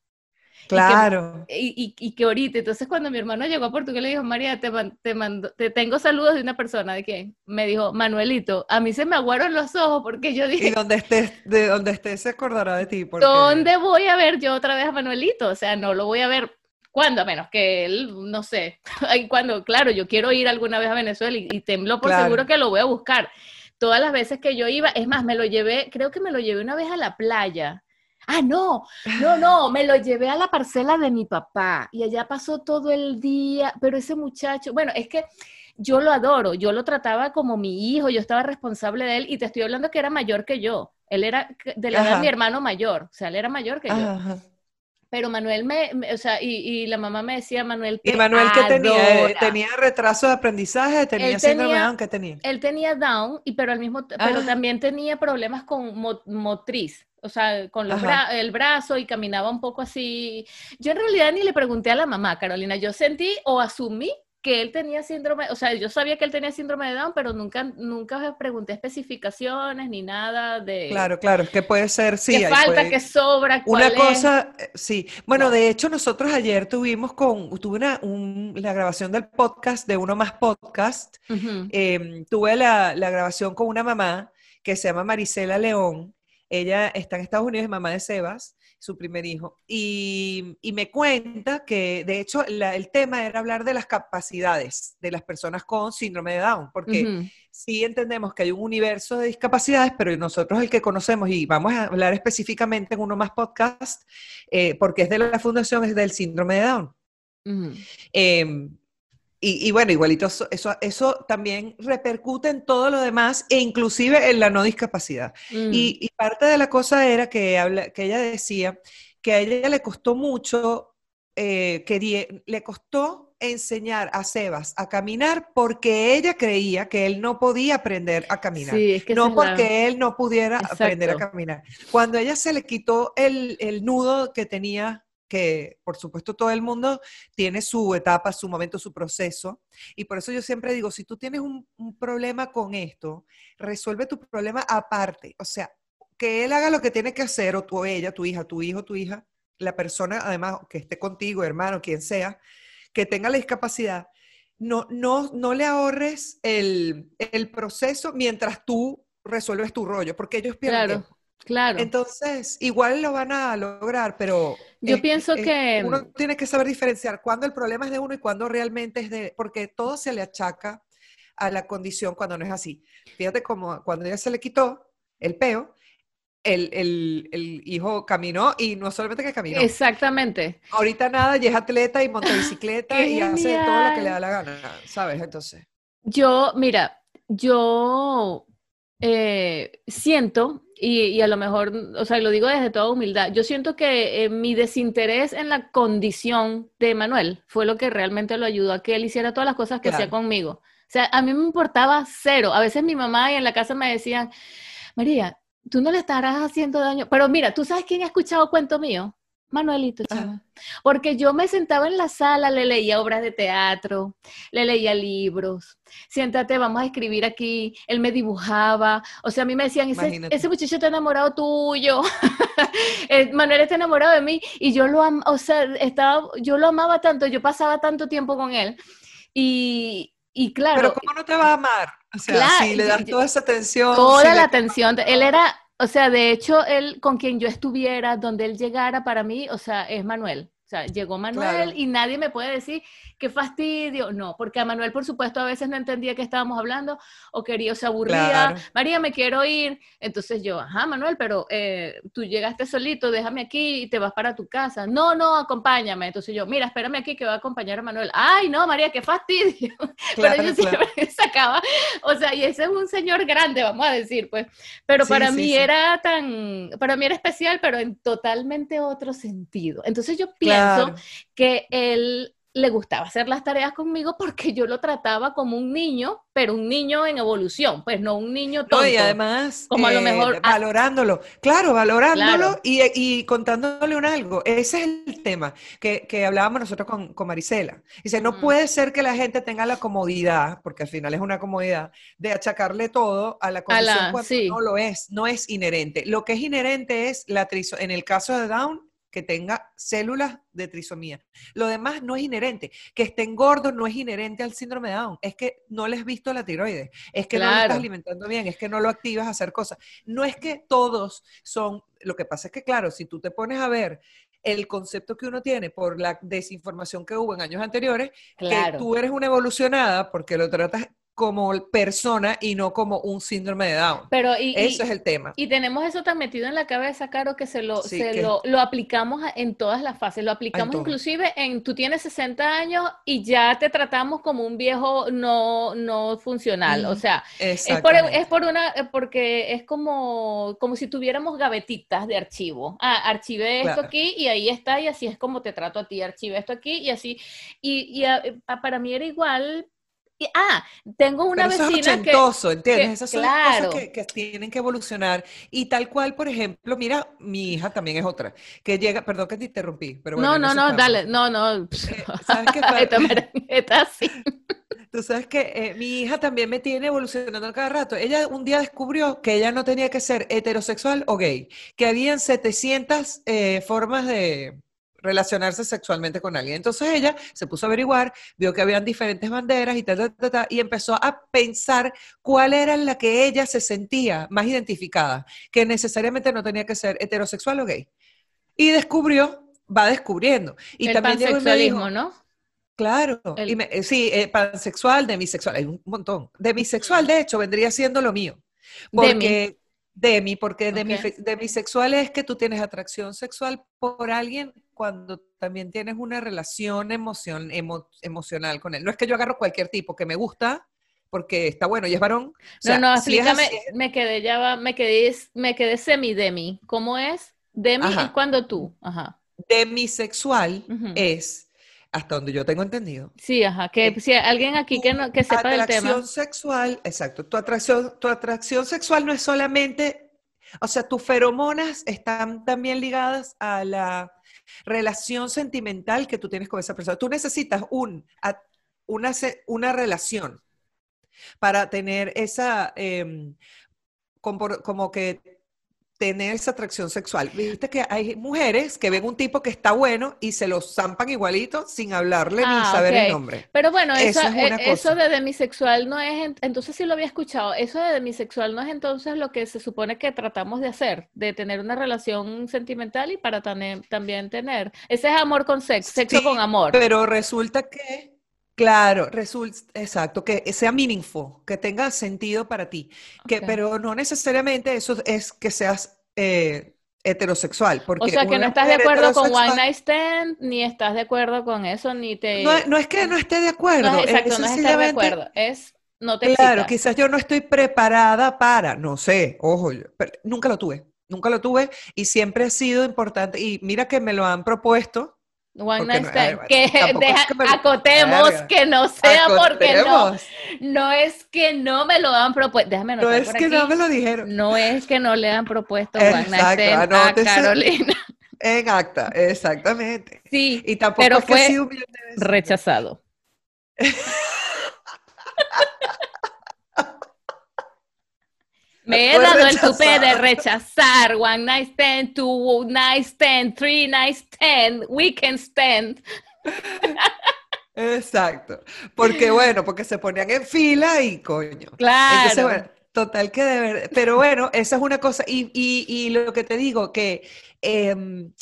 Claro. Y, y- y que ahorita, entonces cuando mi hermano llegó a Portugal le dijo, María, te, te, mando, te tengo saludos de una persona, ¿de quién? Me dijo, Manuelito, a mí se me aguaron los ojos porque yo Y dije, donde estés, de donde estés se acordará de ti. Porque... ¿dónde voy a ver yo otra vez a Manuelito? O sea, no lo voy a ver. ¿Cuándo? A menos que él, no sé, cuando, claro, yo quiero ir alguna vez a Venezuela y, y temblo por Claro. seguro que lo voy a buscar. Todas las veces que yo iba, es más, me lo llevé, creo que me lo llevé una vez a la playa. Ah, no, no, no, me lo llevé a la parcela de mi papá y allá pasó todo el día, pero ese muchacho, bueno, es que yo lo adoro, yo lo trataba como mi hijo, yo estaba responsable de él y te estoy hablando que era mayor que yo, él era de la edad de mi hermano mayor, o sea, él era mayor que yo. Pero Manuel me, me- o sea, y, y la mamá me decía, Manuel, ¿Y te Manuel qué tenía? adora. ¿Tenía retraso de aprendizaje? ¿Tenía Él síndrome tenía- Down? ¿Qué tenía? Él tenía Down, y pero al mismo, pero Ah. también tenía problemas con mo- motriz, o sea, con los Ajá. bra- el brazo y caminaba un poco así. Yo en realidad ni le pregunté a la mamá, Carolina, yo sentí o asumí que él tenía síndrome, o sea, yo sabía que él tenía síndrome de Down, pero nunca, nunca pregunté especificaciones ni nada de Claro, claro, es que puede ser, sí. ahí falta, puede- qué sobra, cuál Una es. cosa, eh, sí. Bueno, No. de hecho, nosotros ayer tuvimos con, tuve una, un- la grabación del podcast, de Uno Más Podcast. Em, tuve la, la grabación con una mamá que se llama Marisela León. Ella está en Estados Unidos, es mamá de Sebas, su primer hijo. Y, y me cuenta que, de hecho, la- el tema era hablar de las capacidades de las personas con síndrome de Down, porque Ujú. sí entendemos que hay un universo de discapacidades, pero nosotros el que conocemos, y vamos a hablar específicamente en uno más podcast, eh, porque es de la fundación, es del síndrome de Down. Eh, y, y bueno, igualito, eso, eso, eso también repercute en todo lo demás, e inclusive en la no discapacidad. Mm. Y, y parte de la cosa era que, habla, que ella decía que a ella le costó mucho, eh, que le costó enseñar a Sebas a caminar porque ella creía que él no podía aprender a caminar. Sí, es que esa no la- porque él no pudiera aprender a caminar. Cuando ella se le quitó el, el nudo que tenía, que por supuesto todo el mundo tiene su etapa, su momento, su proceso, y por eso yo siempre digo, si tú tienes un, un problema con esto, resuelve tu problema aparte, o sea, que él haga lo que tiene que hacer, o tú, o ella, tu hija, tu hijo, tu hija, la persona además que esté contigo, hermano, quien sea, que tenga la discapacidad, no, no, no le ahorres el, el proceso mientras tú resuelves tu rollo, porque ellos pierden Claro. Claro. Entonces, igual lo van a lograr, pero Yo es- pienso es- que- uno tiene que saber diferenciar cuándo el problema es de uno y cuándo realmente es de, porque todo se le achaca a la condición cuando no es así. Fíjate como cuando ella se le quitó el peo, el, el- el hijo caminó y no solamente que caminó, Exactamente. ahorita nada, y es atleta y monta bicicleta ¡Qué y hace todo lo que le da la gana, ¿sabes? Entonces, Yo, mira, yo eh, siento y, y a lo mejor, o sea, lo digo desde toda humildad, yo siento que eh, mi desinterés en la condición de Manuel fue lo que realmente lo ayudó a que él hiciera todas las cosas que hacía conmigo. O sea, a mí me importaba cero. A veces mi mamá y en la casa me decían, María, tú no le estarás haciendo daño. Pero mira, ¿tú sabes quién ha escuchado cuento mío? Manuelito, Ajá. chama. Porque yo me sentaba en la sala, le leía obras de teatro, le leía libros. Siéntate, vamos a escribir aquí. Él me dibujaba. O sea, a mí me decían, ese, muchacho está enamorado tuyo. Eh, Manuel está enamorado de mí. Y yo lo, o sea, estaba, yo lo amaba tanto, yo pasaba tanto tiempo con él. Y, y claro, Pero ¿cómo no te va a amar? O sea, Claro, si le das toda esa atención. toda si la le- atención. Él era, o sea, de hecho, él con quien yo estuviera, donde él llegara para mí, o sea, es Manuel. Sea, llegó Manuel Claro. y nadie me puede decir qué fastidio. No, porque a Manuel, por supuesto, a veces no entendía qué estábamos hablando o quería, o se aburría. Claro. María, me quiero ir. Entonces yo, ajá, Manuel, pero eh, tú llegaste solito, déjame aquí y te vas para tu casa. No, no, acompáñame. Entonces yo, mira, espérame aquí que va a acompañar a Manuel. Ay, no, María, qué fastidio. Claro, pero yo siempre sacaba, o sea, y ese es un señor grande, vamos a decir, pues, pero Sí, para sí, mí sí. era tan, para mí era especial, pero en totalmente otro sentido. Entonces yo pienso Claro. que él le gustaba hacer las tareas conmigo porque yo lo trataba como un niño, pero un niño en evolución, pues no un niño tonto. No, y además, Como a lo eh, mejor- valorándolo, claro, valorándolo Claro. Y, y contándole un algo. Ese es el tema que, que hablábamos nosotros con, con Marisela. Dice, no puede ser que la gente tenga la comodidad, porque al final es una comodidad, de achacarle todo a la condición la- cuando sí. no lo es, no es inherente. Lo que es inherente es la triso en el caso de Down, que tenga células de trisomía. Lo demás no es inherente. Que estén gordos no es inherente al síndrome de Down. Es que no les has visto la tiroides. Es que no lo estás alimentando bien. Es que no lo activas a hacer cosas. No es que todos son. Lo que pasa es que, claro, si tú te pones a ver el concepto que uno tiene por la desinformación que hubo en años anteriores, Claro. que tú eres una evolucionada porque lo tratas como persona y no como un síndrome de Down. Pero y, y- Eso es el tema. y tenemos eso tan metido en la cabeza, Caro, que se lo, Sí, se que- lo, lo aplicamos en todas las fases. Lo aplicamos inclusive en tú tienes 60 años y ya te tratamos como un viejo no, no funcional. O sea, es por, es por una, porque es como, como si tuviéramos gavetitas de archivo. Ah, archivé esto Claro. aquí y ahí está, y así es como te trato a ti. Archivé esto aquí y así. Y, y, para mí era igual. Y, ah, tengo una Pero eso es vecina que. ochentoso, ¿entiendes? que- Esas son claro. cosas que, que tienen que evolucionar. Y tal cual, por ejemplo, mira, mi hija también es otra, que llega, perdón que te interrumpí, pero bueno, No, no, no, estamos. dale, no, no. Eh, ¿sabes qué merengueta así. Tú sabes que eh, mi hija también me tiene evolucionando cada rato. Ella un día descubrió que ella no tenía que ser heterosexual o gay, que habían 700 eh, formas de relacionarse sexualmente con alguien. Entonces ella se puso a averiguar, vio que habían diferentes banderas y tal, tal, tal, tal, y empezó a pensar cuál era la que ella se sentía más identificada, que necesariamente no tenía que ser heterosexual o gay. Y descubrió, va descubriendo. Y el también me dijo, pansexualismo, ¿no? Claro, El- y me- eh, sí, eh, pansexual, demisexual, hay un montón. Demisexual, de hecho, vendría siendo lo mío. Demi. Porque, demi, porque Ok. demife- demisexual es que tú tienes atracción sexual por alguien cuando también tienes una relación emoción, emo- emocional con él. No es que yo agarro cualquier tipo que me gusta porque está bueno y es varón. O sea, no, no, si explícame, así- me quedé ya va, me quedé, me quedé semi-demi. ¿Cómo es? Demi Ajá. es cuando tú, ajá. demisexual Ujú. es, hasta donde yo tengo entendido, Sí, ajá, que Eh, si hay alguien aquí que, no, que sepa del atracción tema. sexual, exacto. Tu atracción, tu atracción sexual no es solamente, o sea, tus feromonas están también ligadas a la relación sentimental que tú tienes con esa persona. Tú necesitas un, una, una relación para tener esa, em, como que tener esa atracción sexual. Viste que hay mujeres que ven un tipo que está bueno y se lo zampan igualito sin hablarle Ah, ni saber ok. el nombre. Pero bueno, eso, Eso es eh, eso de demisexual no es, en- entonces sí lo había escuchado, eso de demisexual no es entonces lo que se supone que tratamos de hacer, de tener una relación sentimental y para también tener, ese es amor con sexo, sexo Sí, con amor. Pero resulta que, claro, resulta, exacto, que sea meaningful, que tenga sentido para ti. Que, pero no necesariamente eso es que seas eh, heterosexual. O Porque sea que no estás de acuerdo con One Night Stand, ni estás de acuerdo con eso, ni te... No, no es que no esté de acuerdo, No es- es exacto, no es estar de acuerdo, es no te Claro, quizás yo no estoy preparada para, no sé, ojo, yo- pero nunca lo tuve, nunca lo tuve y siempre ha sido importante. Y mira que me lo han propuesto. One night no- stand. ay, que es deja- que lo- acotemos Verga. que no sea porque no. Acotemos. No es que no me lo han propuesto. Déjame No es por que aquí. no me lo dijeron. No es que no le han propuesto one night Exacto, stand a. Carolina. En acta, exactamente. Sí, Y tampoco Pero es que fue rechazado. Me he dado el tupé de rechazar one night stand, two night stand, three night stand, weekend stand. Exacto. Porque bueno, porque se ponían en fila y coño. Claro. Entonces, bueno, total que de verdad. Pero bueno, esa es una cosa. Y, y- y lo que te digo, que em,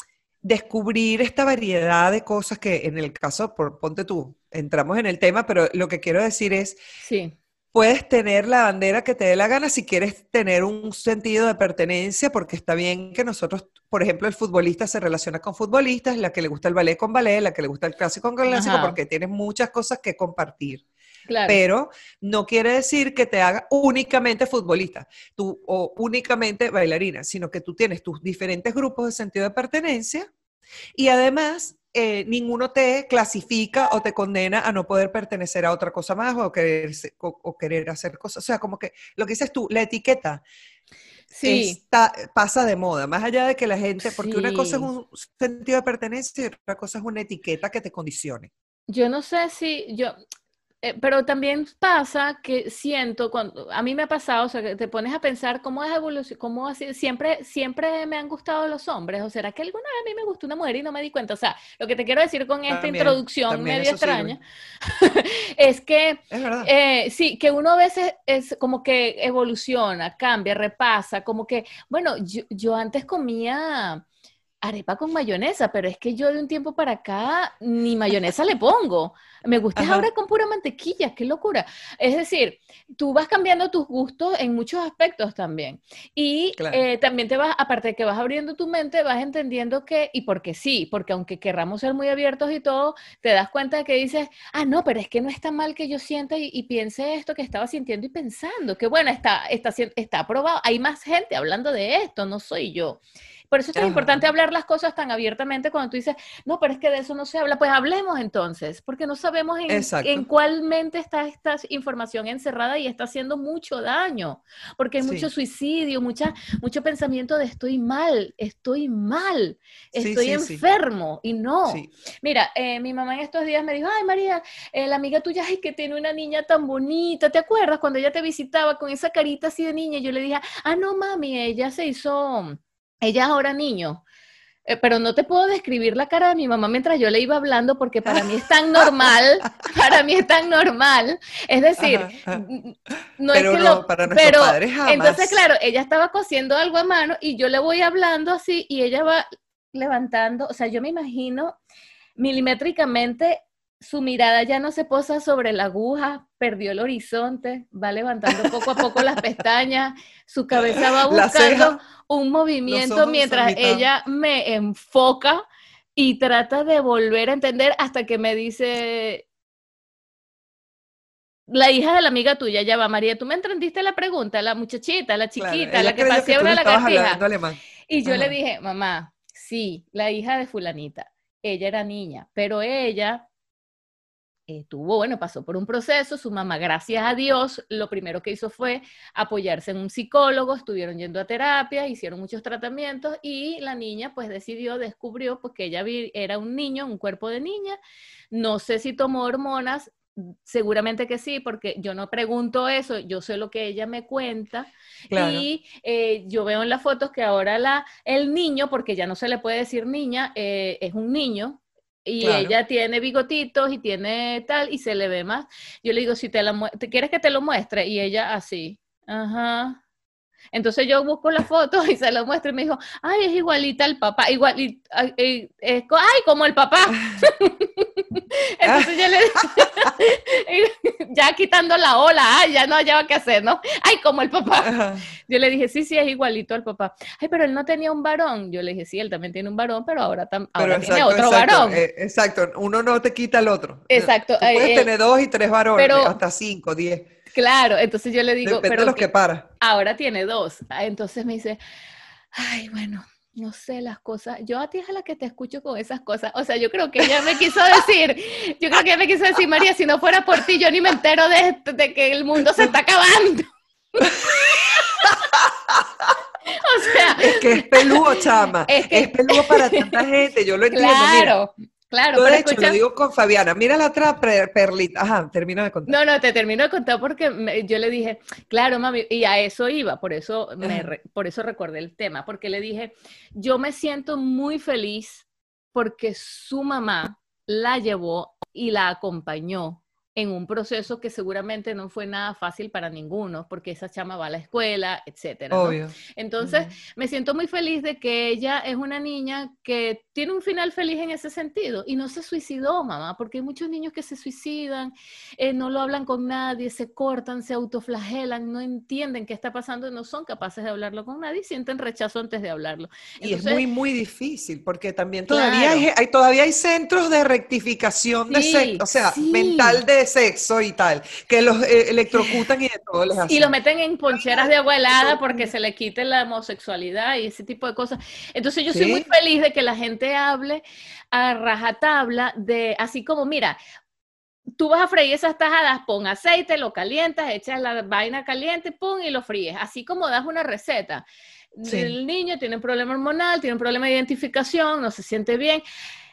descubrir esta variedad de cosas que en el caso, por, ponte tú, entramos en el tema, pero lo que quiero decir es, Sí, puedes tener la bandera que te dé la gana si quieres tener un sentido de pertenencia, porque está bien que nosotros, por ejemplo, el futbolista se relaciona con futbolistas, la que le gusta el ballet con ballet, la que le gusta el clásico con clásico, Ajá. porque tienes muchas cosas que compartir claro. pero no quiere decir que te haga únicamente futbolista tú, o únicamente bailarina, sino que tú tienes tus diferentes grupos de sentido de pertenencia y además eh, ninguno te clasifica o te condena a no poder pertenecer a otra cosa más o querer, o, o querer hacer cosas. O sea, como que lo que dices tú, la etiqueta sí, está, pasa de moda, más allá de que la gente, porque una cosa es un sentido de pertenencia y otra cosa es una etiqueta que te condicione. yo no sé si yo, eh, pero también pasa que siento, cuando, a mí me ha pasado, o sea, que te pones a pensar cómo es evolución, cómo así, siempre, siempre me han gustado los hombres, o será que alguna vez a mí me gustó una mujer y no me di cuenta, o sea, lo que te quiero decir con esta También, introducción también medio extraña, es que Es. Eh, sí, que uno a veces es como que evoluciona, cambia, repasa, como que, bueno, yo, yo antes comía arepa con mayonesa, pero es que yo de un tiempo para acá ni mayonesa le pongo. Me gusta ahora con pura mantequilla, qué locura. Es decir, tú vas cambiando tus gustos en muchos aspectos también. Y Claro. eh, también te vas, aparte de que vas abriendo tu mente, vas entendiendo que, y porque sí, porque aunque querramos ser muy abiertos y todo, te das cuenta de que dices, ah, no, pero es que no está mal que yo sienta y, y piense esto que estaba sintiendo y pensando, que bueno, está, está, está aprobado, hay más gente hablando de esto, no soy yo. Por eso es tan Ajá. importante hablar las cosas tan abiertamente cuando tú dices, no, pero es que de eso no se habla, pues hablemos entonces, porque no sabemos en, en cuál mente está esta información encerrada y está haciendo mucho daño, porque hay Sí. mucho suicidio, mucha, mucho pensamiento de estoy mal, estoy mal, estoy sí, sí. enfermo, y no. Mira, eh, mi mamá en estos días me dijo, ay María, eh, la amiga tuya ay, que tiene una niña tan bonita, ¿te acuerdas cuando ella te visitaba con esa carita así de niña? Yo le dije, ah, no mami, ella se hizo, ella ahora niño. Eh, pero no te puedo describir la cara de mi mamá mientras yo le iba hablando porque para mí es tan normal, para mí es tan normal. Es decir, Ajá, ajá. n- no pero es que no, lo, para pero padres jamás. entonces, claro, ella estaba cosiendo algo a mano y yo le voy hablando así y ella va levantando, o sea, yo me imagino milimétricamente su mirada ya no se posa sobre la aguja, perdió el horizonte, va levantando poco a poco las pestañas, su cabeza va ceja, buscando un movimiento mientras ella me enfoca y trata de volver a entender hasta que me dice, la hija de la amiga tuya, ya va, María, tú me entendiste la pregunta, la muchachita, la chiquita, la que pasea una lagartija. Y yo le dije, mamá, sí, la hija de fulanita, ella era niña, pero ella eh, tuvo, bueno, pasó por un proceso, su mamá, gracias a Dios, lo primero que hizo fue apoyarse en un psicólogo, estuvieron yendo a terapia, hicieron muchos tratamientos y la niña pues decidió, descubrió, porque ella vi- era un niño, un cuerpo de niña, no sé si tomó hormonas, seguramente que sí, porque yo no pregunto eso, yo sé lo que ella me cuenta. Claro. Y eh, yo veo en las fotos que ahora la, el niño, porque ya no se le puede decir niña, eh, es un niño. Y Claro. ella tiene bigotitos y tiene tal, y se le ve más. Yo le digo, si te la ¿te quieres que te lo muestre? Y ella así, ajá. Entonces yo busco la foto y se lo muestro y me dijo, ay, es igualita al papá, igual, y- ay, eh, es ay, como el papá. Entonces yo le ya quitando la ola, ay, ya no hallaba qué hacer, ¿no? Ay, como el papá. Ajá. Yo le dije, sí, sí, es igualito al papá. Ay, pero él no tenía un varón. Yo le dije, sí, él también tiene un varón, pero ahora, tam- Pero tiene exacto, otro exacto, varón. eh, exacto, uno no te quita el otro. Exacto, Tú puedes eh, tener dos y tres varones, pero- hasta cinco, diez. Claro, entonces yo le digo, Depende pero de los que que para. ahora tiene dos. Ah, Entonces me dice, ay, bueno, no sé las cosas. Yo a ti es a la que te escucho con esas cosas. O sea, yo creo que ella me quiso decir, yo creo que ella me quiso decir, María, si no fuera por ti, yo ni me entero de, de que el mundo se está acabando. o sea, Es que es peludo, chama. Es Es, que- peludo para tanta gente, yo lo entiendo. Mira, claro, pero hecho escucha- lo digo con Fabiana. Mira la otra per- perlita. Ajá, termina de contar. No, no, te termino de contar porque me- yo le dije, claro, mami, y a eso iba, por eso, me Ajá. re- por eso recordé el tema, porque le dije, yo me siento muy feliz porque su mamá la llevó y la acompañó en un proceso que seguramente no fue nada fácil para ninguno, porque esa chama va a la escuela, etcétera. ¿no? Obvio. Entonces, me siento muy feliz de que ella es una niña que tiene un final feliz en ese sentido y no se suicidó, mamá, porque hay muchos niños que se suicidan, eh, no lo hablan con nadie, se cortan, se autoflagelan, no entienden qué está pasando y no son capaces de hablarlo con nadie y sienten rechazo antes de hablarlo. Y es muy, muy difícil, porque también todavía, Claro. hay, hay- todavía hay centros de rectificación de sexo, o sea, sí. mental de sexo y tal, que los eh, electrocutan y de todo les hacen. Y los meten en poncheras de agua helada porque se le quite la homosexualidad y ese tipo de cosas. Entonces yo soy muy feliz de que la gente hable a rajatabla de, así como, mira, tú vas a freír esas tajadas, pon aceite, lo calientas, echas la vaina caliente, pum, y lo fríes. Así como das una receta. Sí. El niño tiene un problema hormonal, tiene un problema de identificación, no se siente bien.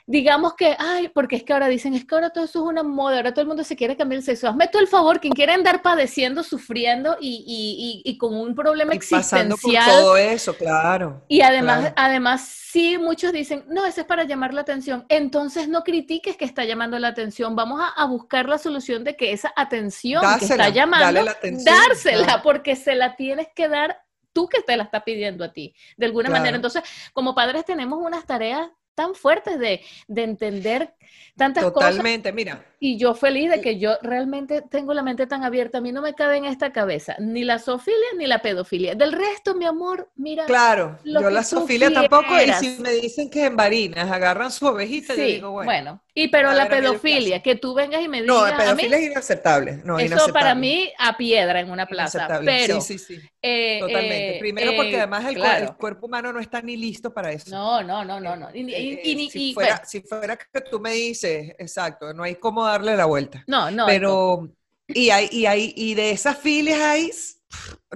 Digamos que, ay, porque es que ahora dicen, es que ahora todo eso es una moda, ahora todo el mundo se quiere cambiar el sexo. Hazme tú el favor, quien quiere andar padeciendo, sufriendo y, y- y- y con un problema Y pasando por existencial. todo eso, claro. Y además, Claro. además, sí, muchos dicen, no, eso es para llamar la atención. Entonces no critiques que está llamando la atención. Vamos a, a buscar la solución de que esa atención que está llamando, atención, dársela, claro. porque se la tienes que dar tú que te la está pidiendo a ti, de alguna Claro. manera. Entonces, como padres tenemos unas tareas tan fuertes de, de entender tantas cosas. Totalmente, mira, Y yo feliz de que yo realmente tengo la mente tan abierta. A mí no me cabe en esta cabeza ni la zoofilia ni la pedofilia. Del resto, mi amor, mira. claro, lo yo que la tú sofilia tampoco, y si me dicen que en varinas agarran su ovejita, yo Sí, digo, bueno. bueno. Y pero la ver, pedofilia, que tú vengas y me digas No, a mí, pedofilia es inaceptable. No, eso inaceptable. para mí a piedra en una plaza. Pero, sí, sí, sí. eh, Totalmente. eh, Primero porque eh, además el, claro. el cuerpo humano no está ni listo para eso. No, no, no, no, no. Y, Eh, y- y- si, y, fuera, bueno, si fuera que tú me dices, exacto, no hay cómo darle la vuelta. no, no. Pero, y hay, y hay, y de esas filias hay,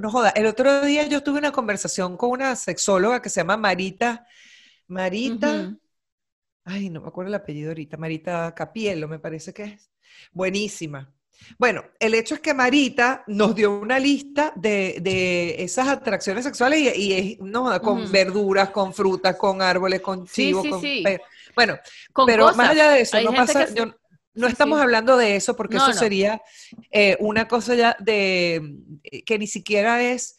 no joda, el otro día yo tuve una conversación con una sexóloga que se llama Marita, Marita, ay, no me acuerdo el apellido ahorita, Marita Capielo, me parece que es. Buenísima. Bueno, el hecho es que Marita nos dio una lista de, de esas atracciones sexuales y, y es, no, con verduras, con frutas, con árboles, con Sí, chivos, sí, con sí. Bueno, Con pero cosas. más allá de eso, Hay no pasa, que- yo- no sí, estamos sí. hablando de eso porque No, eso no. sería eh, una cosa ya de que ni siquiera es,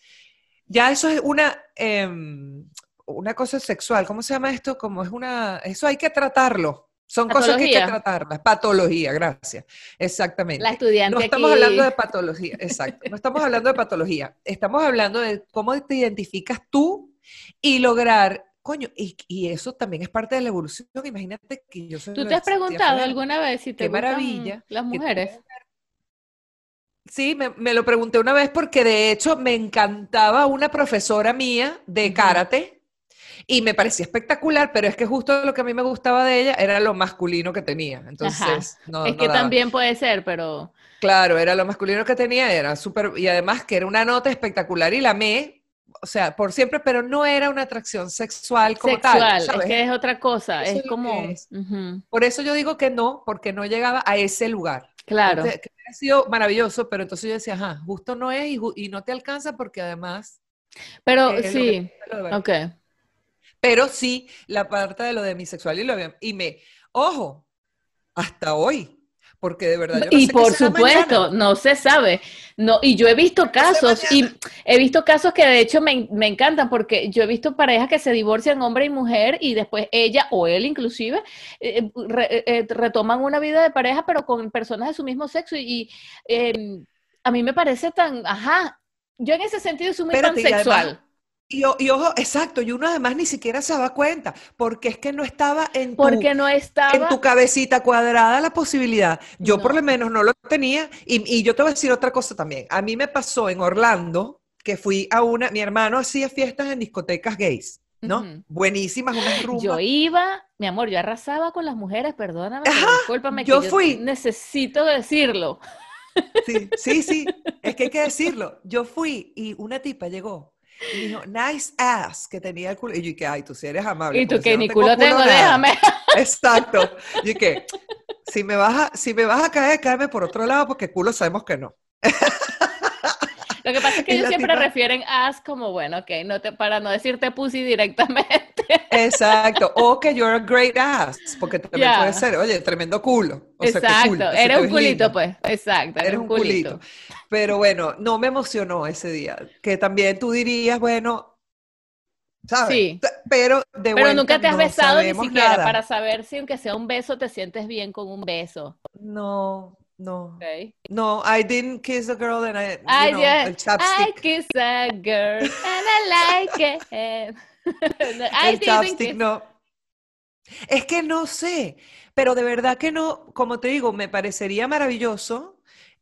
ya eso es una, em, una cosa sexual, ¿cómo se llama esto? Como es una, eso hay que tratarlo. Son cosas que hay que tratarlas. Patología, gracias. Exactamente. La estudiante No estamos aquí- hablando de patología, exacto. No estamos hablando de patología. Estamos hablando de cómo te identificas tú y lograr, coño, y, y eso también es parte de la evolución. Imagínate que yo soy ¿Tú te has preguntado alguna vez si te qué gustan maravilla las mujeres? Sí, me, me lo pregunté una vez porque de hecho me encantaba una profesora mía de karate y me parecía espectacular, pero es que justo lo que a mí me gustaba de ella era lo masculino que tenía. Entonces, no, es no que daba. también puede ser, pero Claro, era lo masculino que tenía, era súper, y además que era una nota espectacular y la amé, o sea, por siempre, pero no era una atracción sexual como sexual, tal, es que es otra cosa, Eso es como, Por eso yo digo que no, porque no llegaba a ese lugar. claro, Que, que hubiera sido maravilloso, pero entonces yo decía, ajá, justo no es y, no te alcanza porque además... pero eh, sí, ok, Pero sí, la parte de lo de mi sexual y y me, ojo, hasta hoy, porque de verdad yo no y sé por supuesto, mañana. no se sabe, no, y yo he visto casos, y he visto casos que de hecho me, me encantan, porque yo he visto parejas que se divorcian hombre y mujer, y después ella o él inclusive, eh, re- eh, retoman una vida de pareja, pero con personas de su mismo sexo, y, eh, a mí me parece tan, ajá, yo en ese sentido soy muy Espérate, pansexual. Y, ojo, exacto, y uno además ni siquiera se daba cuenta, porque es que no estaba en tu, Porque no en tu cabecita cuadrada la posibilidad. Yo por lo menos no lo tenía. Y, y yo te voy a decir otra cosa también. A mí me pasó en Orlando que fui a una, mi hermano hacía fiestas en discotecas gays, ¿no? Buenísimas, unas rumbas. Yo iba, mi amor, yo arrasaba con las mujeres, perdóname, Ajá, discúlpame que yo yo fui. necesito decirlo. Sí, sí, sí, es que hay que decirlo. Yo fui y una tipa llegó y dijo, nice ass, que tenía el culo. Y yo dije, ay, tú sí eres amable. Y tú que no ni tengo culo tengo, nada". déjame. Exacto. Y dije, si me vas a, si me vas a caer, cáeme por otro lado, porque culo sabemos que no. Lo que pasa es que ellos siempre tipa- refieren as como, bueno, ok, no te, para no decirte pussy directamente. Exacto. O que you're a great ass, porque también puede ser, oye, tremendo culo. O sea, Exacto, cool, que se eres un culito, pues. Exacto, Eres un culito. Pero bueno, no me emocionó ese día. Que también tú dirías, bueno, ¿sabes? Sí. Pero de Pero vuelta nunca te has no besado ni siquiera nada. para saber si aunque sea un beso te sientes bien con un beso. No, no. ¿ok? No, I didn't kiss a girl and I, you I know, just- I kiss a girl and I like it. I el didn't kiss- no. Es que no sé, pero de verdad que no, como te digo, me parecería maravilloso.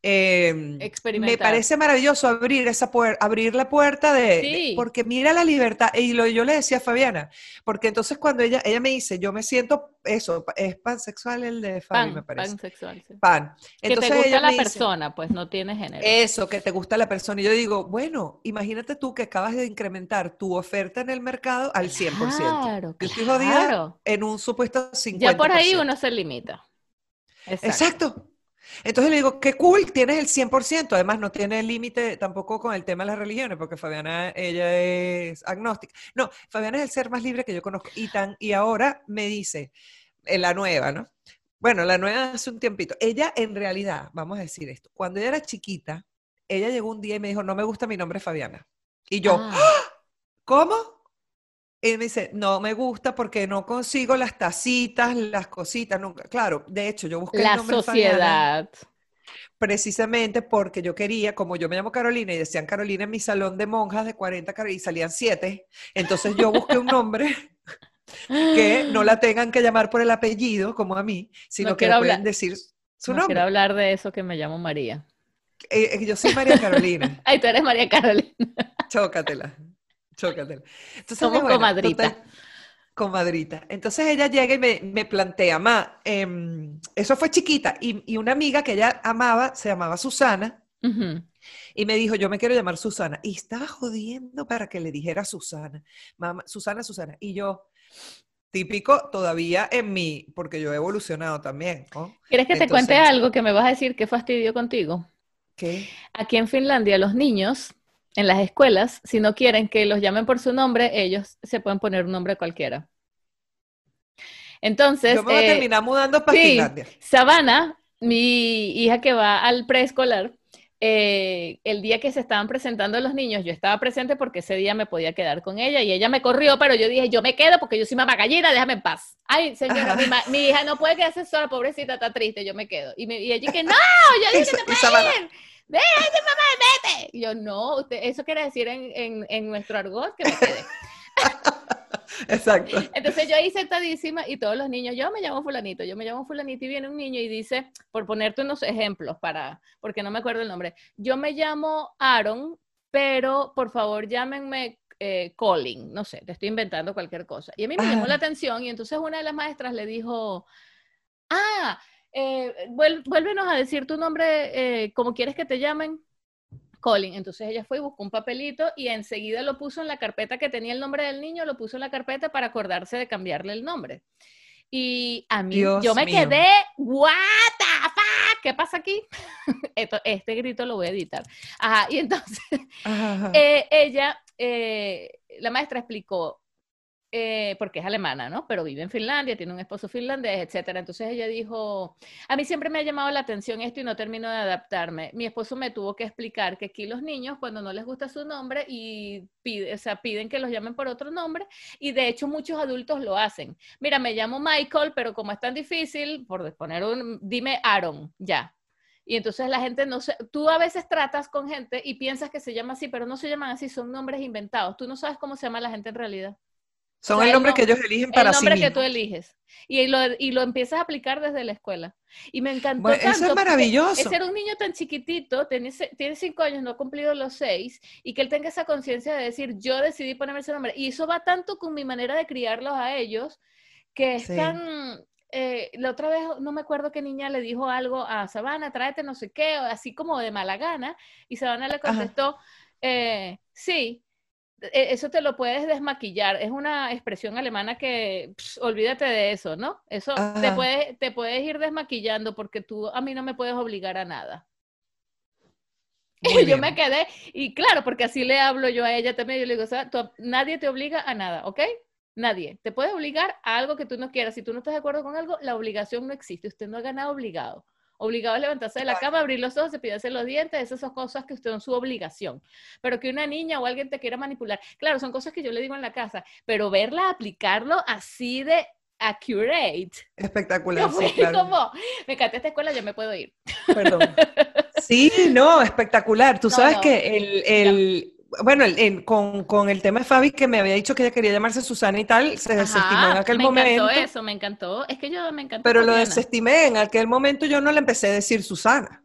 Eh, me parece maravilloso abrir esa puerta, abrir la puerta de, de- Sí. porque mira la libertad, y lo yo le decía a Fabiana, porque entonces cuando ella, ella me dice, yo me siento, eso, es pansexual el de Fabi, me parece, pansexual, sí. pan. Que Entonces te gusta ella la dice, persona, pues no tiene género. eso, que te gusta la persona. Y yo digo, bueno, imagínate tú que acabas de incrementar tu oferta en el mercado al 100%. Claro, Yo estoy jodida en un supuesto 50%. Ya por ahí uno se limita. Exacto. Exacto. Entonces le digo, qué cool, tienes el 100%. Además, no tiene límite tampoco con el tema de las religiones, porque Fabiana, ella es agnóstica. No, Fabiana es el ser más libre que yo conozco. Y, tan, y ahora me dice, en la nueva, ¿no? Bueno, la nueva hace un tiempito. Ella, en realidad, vamos a decir esto, cuando ella era chiquita, ella llegó un día y me dijo, no me gusta mi nombre Fabiana. Y yo, Ah, ¿Cómo? Y me dice, no me gusta porque no consigo las tacitas, las cositas, nunca. Claro, de hecho, yo busqué el la nombre Fabiana sociedad. precisamente porque yo quería, como yo me llamo Carolina y decían Carolina en mi salón de monjas de 40 Carol- y salían 7, entonces yo busqué un nombre que no la tengan que llamar por el apellido, como a mí, sino No que le pueden hablar- decir su No nombre. quiero hablar de eso que me llamo María. Eh, eh, yo soy María Carolina. Ay, tú eres María Carolina. Chócatela, chócatela. Entonces, Somos bueno, comadritas. total, comadrita. Entonces ella llega y me, me plantea, ma, em, eso fue chiquita, y, y una amiga que ella amaba, se llamaba Susana, y me dijo, yo me quiero llamar Susana. Y estaba jodiendo para que le dijera Susana, mamá, Susana, Susana. Y yo, típico, todavía en mí, porque yo he evolucionado también, ¿no? ¿Quieres que te cuente algo que me vas a decir qué fastidio contigo? ¿Qué? Aquí en Finlandia, los niños en las escuelas, si no quieren que los llamen por su nombre, ellos se pueden poner un nombre cualquiera. Entonces, Yo me voy a eh, terminar mudando para sí. Finlandia. Savannah, mi hija que va al preescolar, eh, el día que se estaban presentando los niños, yo estaba presente porque ese día me podía quedar con ella y ella me corrió, pero yo dije, yo me quedo porque yo soy mamá gallina, déjame en paz. Ay, señora, mi, ma- mi hija no puede quedarse sola, pobrecita, está triste, yo me quedo. Y, me, y ella que no, yo dije que te puedes ir. Déjame, mamá, vete. Y yo, no, usted, eso quiere decir en, en, en nuestro argot que me quede. Exacto. Entonces yo ahí sentadísima y todos los niños, yo me llamo fulanito, yo me llamo fulanito y viene un niño y dice, por ponerte unos ejemplos para, porque no me acuerdo el nombre, yo me llamo Aaron, pero por favor llámenme eh, Colin, no sé, te estoy inventando cualquier cosa. Y a mí me llamó Ah. la atención y entonces una de las maestras le dijo, ah, eh, vuel- vuélvenos a decir tu nombre, eh, como quieres que te llamen. Colin. Entonces ella fue y buscó un papelito y enseguida lo puso en la carpeta que tenía el nombre del niño, lo puso en la carpeta para acordarse de cambiarle el nombre. Y a mí, Dios yo me mío. quedé, what the fuck, ¿qué pasa aquí? Esto- este grito lo voy a editar. Ajá, y entonces Ajá, ajá. eh, ella, eh, la maestra explicó, eh, porque es alemana, ¿no? Pero vive en Finlandia, tiene un esposo finlandés, etcétera. Entonces ella dijo, a mí siempre me ha llamado la atención esto y no termino de adaptarme. Mi esposo me tuvo que explicar que aquí los niños, cuando no les gusta su nombre y pide, o sea, piden que los llamen por otro nombre, y de hecho muchos adultos lo hacen. Mira, me llamo Michael, pero como es tan difícil, por poner un, dime Aaron, ya. Y entonces la gente no se, tú a veces tratas con gente y piensas que se llama así, pero no se llaman así, son nombres inventados. Tú no sabes cómo se llama la gente en realidad. Son O sea, el el nombre no- que ellos eligen para el sí nombre que mismos. tú eliges. Y lo, y lo empiezas a aplicar desde la escuela. Y me encantó Bueno, eso es tanto maravilloso. Ese era un niño tan chiquitito, tiene, tiene cinco años, no ha cumplido los seis, y que él tenga esa conciencia de decir, yo decidí ponerme ese nombre. Y eso va tanto con mi manera de criarlos a ellos, que es Sí. tan... eh, la otra vez no me acuerdo qué niña le dijo algo a Sabana, tráete no sé qué, así como de mala gana, y Sabana le contestó, eh, sí, eso te lo puedes desmaquillar. Es una expresión alemana que pss, olvídate de eso, ¿no? Eso te puedes, te puedes ir desmaquillando porque tú a mí no me puedes obligar a nada. Y yo me quedé, y claro, porque así le hablo yo a ella también, yo le digo, o sea, tú- nadie te obliga a nada, ¿ok? Nadie. Te puede obligar a algo que tú no quieras. Si tú no estás de acuerdo con algo, la obligación no existe. Usted no ha ganado obligado. Obligado es levantarse de la cama, abrir los ojos, cepillarse los dientes, esas son cosas que usted son su obligación. Pero que una niña o alguien te quiera manipular, claro, son cosas que yo le digo en la casa, pero verla aplicarlo así de accurate, Espectacular, yo sí, fui claro. como, me encanta esta escuela, yo me puedo ir. Perdón. Sí, no, espectacular. Tú No, sabes no. que el, el- bueno, el- el- con, con el tema de Fabi, que me había dicho que ella quería llamarse Susana y tal, se desestimó en aquel me momento. encantó eso, me encantó. Es que yo me encanta. Pero lo desestimé. En aquel momento yo no le empecé a decir Susana.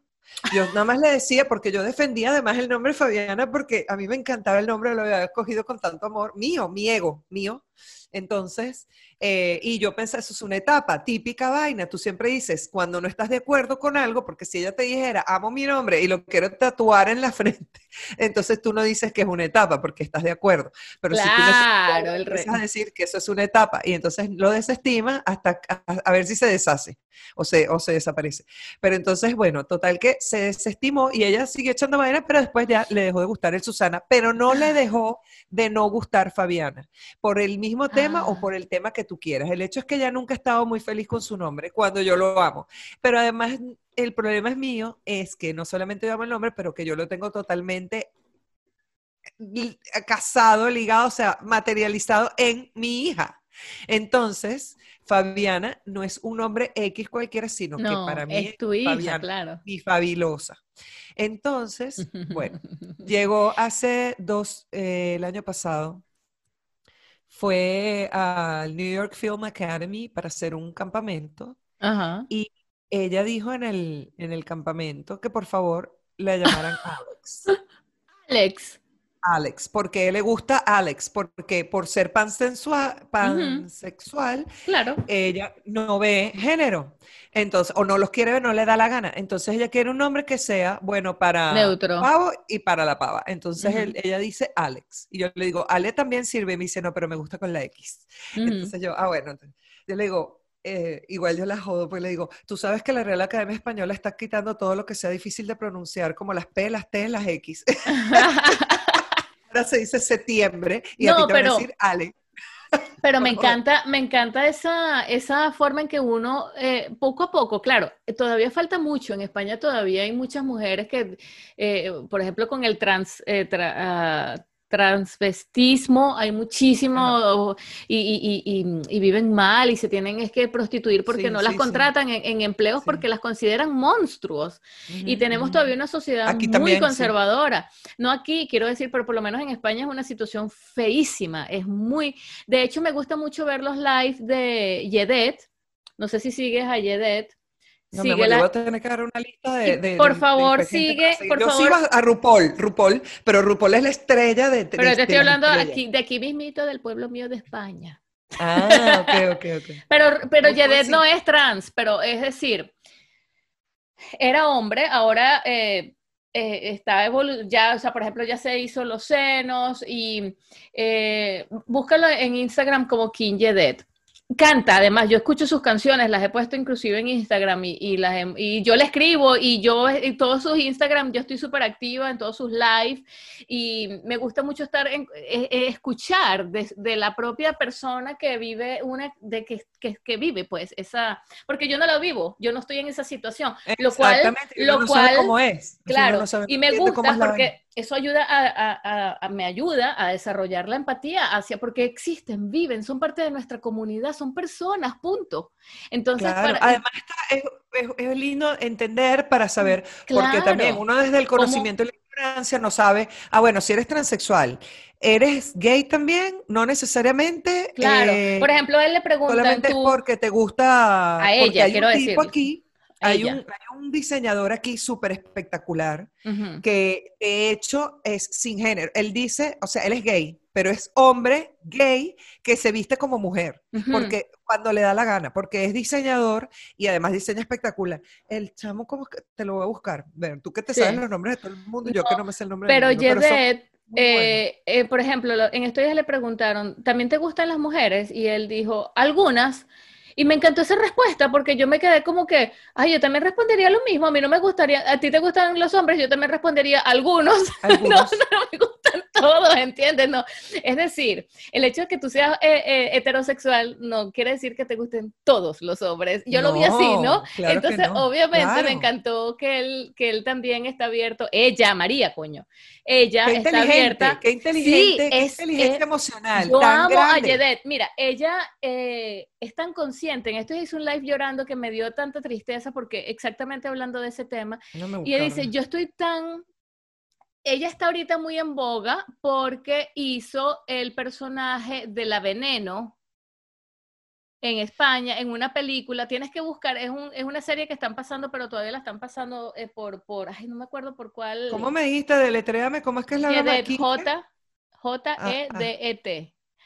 Yo nada más le decía, porque yo defendía además el nombre Fabiana, porque a mí me encantaba el nombre, lo había escogido con tanto amor, mío, mi ego, mío. Entonces, eh, y yo pensé, eso es una etapa, típica vaina. Tú siempre dices, cuando no estás de acuerdo con algo, porque si ella te dijera, amo mi nombre y lo quiero tatuar en la frente, entonces tú no dices que es una etapa, porque estás de acuerdo. Pero si tú no el empiezas a decir que eso es una etapa, y entonces lo desestimas hasta a, a ver si se deshace o se, o se desaparece. Pero entonces, bueno, total que se desestimó y ella siguió echando madera, pero después ya le dejó de gustar el Susana, pero no le dejó de no gustar Fabiana, por el mismo tema Ah. o por el tema que tú quieras. El hecho es que ella nunca ha estado muy feliz con su nombre, cuando yo lo amo. Pero además, el problema es mío, es que no solamente yo amo el nombre, pero que yo lo tengo totalmente li- casado, ligado, o sea, materializado en mi hija. Entonces, Fabiana no es un nombre X cualquiera, sino que para mí es tu hija, Fabiana, claro. mi fabilosa. Entonces, bueno, llegó hace dos, eh, el año pasado, fue al New York Film Academy para hacer un campamento Ajá. y ella dijo en el, en el campamento que por favor la llamaran Alex. Alex. Alex, porque le gusta Alex, porque por ser pansexual, pansexual Claro. ella no ve género. Entonces, o no los quiere ver, no le da la gana. Entonces ella quiere un nombre que sea bueno para Neutro. pavo y para la pava. Entonces él- ella dice Alex. Y yo le digo, Ale también sirve. Y me dice, no, pero me gusta con la X. Entonces yo, ah, bueno. entonces, yo le digo, eh, igual yo la jodo, pues le digo, tú sabes que la Real Academia Española está quitando todo lo que sea difícil de pronunciar, como las P, las T, las X. Se dice septiembre y a ti te van a pero- decir Ale. Pero me encanta, me encanta esa, esa forma en que uno, eh, poco a poco, claro, todavía falta mucho. En España todavía hay muchas mujeres que, eh, por ejemplo, con el trans, eh, tra- ah, transvestismo, hay muchísimo y, y- y- y- y viven mal y se tienen es que prostituir porque Sí, no las sí. contratan en, en empleos porque las consideran monstruos. Y tenemos todavía una sociedad Aquí muy también, conservadora. No aquí, quiero decir, pero por lo menos en España es una situación feísima. Es muy. De hecho, me gusta mucho ver los live de Yedet. No sé si sigues a Yedet. No, mi amor, yo voy a tener que dar una lista de. Por de- favor, sigue, por yo favor. sigo a, RuPaul, RuPaul, pero RuPaul es la estrella de. Pero yo te estoy hablando aquí, de aquí mismito del pueblo mío de España. Ah, ok, ok, ok. Pero, pero Yedet sí. no es trans, pero es decir, era hombre, ahora eh, eh, está ya, o sea, por ejemplo, ya se hizo los senos y eh, búscalo en Instagram como King Yedet. Canta, además, yo escucho sus canciones, las he puesto inclusive en Instagram y, y las he- y yo le escribo y yo en todos sus Instagram, yo estoy súper activa en todos sus live y me gusta mucho estar en, eh, eh, escuchar de, de la propia persona que vive una, de que, que, que vive pues esa, porque yo no lo vivo, yo no estoy en esa situación, lo cual, lo no cual, cómo es. Claro, no y me gusta la porque. Eso ayuda a, a- a- me ayuda a desarrollar la empatía hacia, porque existen, viven, son parte de nuestra comunidad, son personas, punto. Entonces, Claro, para- además está- es, es- es lindo entender para saber, porque también uno desde el conocimiento y la ignorancia no sabe, ah, bueno, si eres transexual, ¿eres gay también? No necesariamente. claro, eh, por ejemplo, a él le preguntan solamente tú, porque te gusta, A porque ella, hay quiero un tipo decirle. aquí, hay un, hay un diseñador aquí súper espectacular Ujú, que de hecho es sin género. Él dice, o sea, él es gay, pero es hombre gay que se viste como mujer, ujú. porque cuando le da la gana, porque es diseñador y además diseña espectacular. El chamo, ¿cómo que te lo voy a buscar? Ver, tú que te Sí. sabes los nombres de todo el mundo, yo que No, no me sé el nombre Pero buenos. eh, eh, por ejemplo, lo- en estos días le preguntaron, ¿también te gustan las mujeres? Y él dijo, algunas. Y me encantó esa respuesta porque yo me quedé como que, ay, yo también respondería lo mismo. A mí no me gustaría, a ti te gustan los hombres, yo también respondería algunos. No, Algunos. no me gustan todos, ¿entiendes? No. Es decir, el hecho de que tú seas eh, eh, heterosexual no quiere decir que te gusten todos los hombres. Yo lo vi así, ¿no? Claro Entonces, no, obviamente claro. me encantó que él, que él también está abierto. Ella, María, coño. Ella Qué está inteligente, abierta. qué inteligente, qué es- inteligencia es- emocional, Yo tan amo grande. a Yedet. Mira, ella eh, es tan consciente. En esto hice un live llorando que me dio tanta tristeza porque exactamente hablando de ese tema. Déjame Y ella dice, yo estoy tan... Ella está ahorita muy en boga porque hizo el personaje de la veneno en España, en una película. Tienes que buscar, es, un, es una serie que están pasando, pero todavía la están pasando eh, por, por, ay, no me acuerdo por cuál. ¿Cómo me dijiste? Deletréame, ¿cómo es que es la verdad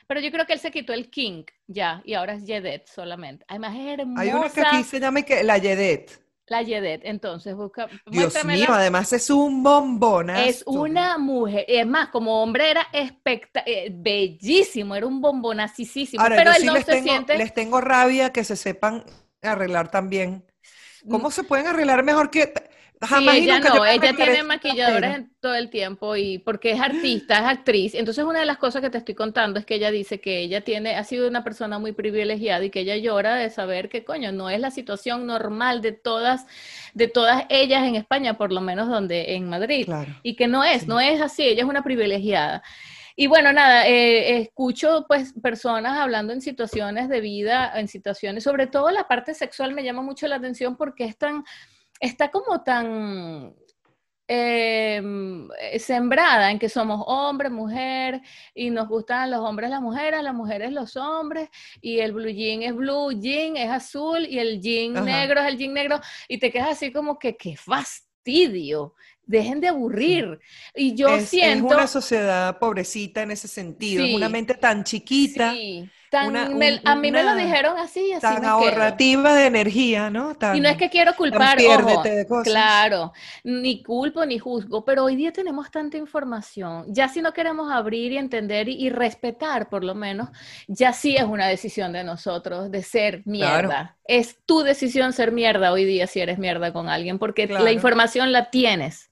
Pero yo creo que él se quitó el King ya, y ahora es Yedet solamente. Además es hermosa Hay una que aquí se llama que la Yedet. la Yedet. Entonces busca, Dios mío, además es un bombón. Es una mujer, es más, como hombre era especta eh, bellísimo, era un bombonacísimo, Ahora, pero yo él sí no les se tengo, siente. les tengo rabia que se sepan arreglar también. Mm. ¿Cómo se pueden arreglar mejor que jamás y ella no, ella tiene en todo el tiempo y porque es artista, es actriz. Entonces una de las cosas que te estoy contando es que ella dice que ella tiene, ha sido una persona muy privilegiada y que ella llora de saber que coño, no es la situación normal de todas, de todas ellas en España, por lo menos donde en Madrid. Claro. y que no es, Sí. no es así, ella es una privilegiada. Y bueno, nada, eh, escucho pues personas hablando en situaciones de vida, en situaciones, sobre todo la parte sexual me llama mucho la atención porque es tan, está como tan eh, sembrada en que somos hombre, mujer, y nos gustan los hombres las mujeres, las mujeres los hombres, y el blue jean es blue, jean es azul, y el jean Ajá. negro es el jean negro, y te quedas así como que qué fastidio, dejen de aburrir. Y yo es, es siento... una sociedad pobrecita en ese sentido, es una mente tan chiquita, Sí, tan- una- me- un- a mí me lo dijeron así y así tan me quedo. ahorrativa de energía, ¿no? Tan, Y no es que quiero culpar, ojo, de cosas. claro, ni culpo ni juzgo, pero hoy día tenemos tanta información. Ya si no queremos abrir y entender y, y respetar, por lo menos, ya sí es una decisión de nosotros de ser mierda. Claro. Es tu decisión ser mierda hoy día si eres mierda con alguien, porque Claro. la información la tienes.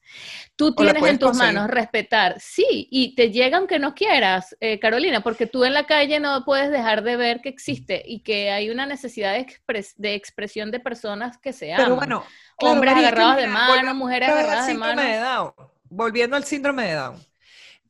Tú tienes en tus conseguir. manos respetar, sí, y te llega aunque no quieras, eh, Carolina, porque tú en la calle no puedes dejar de ver que existe y que hay una necesidad de, expres- de expresión de personas que se aman. Pero bueno, Hombres agarrados de mano, mujeres agarradas de mano. de Down, volviendo al síndrome de Down.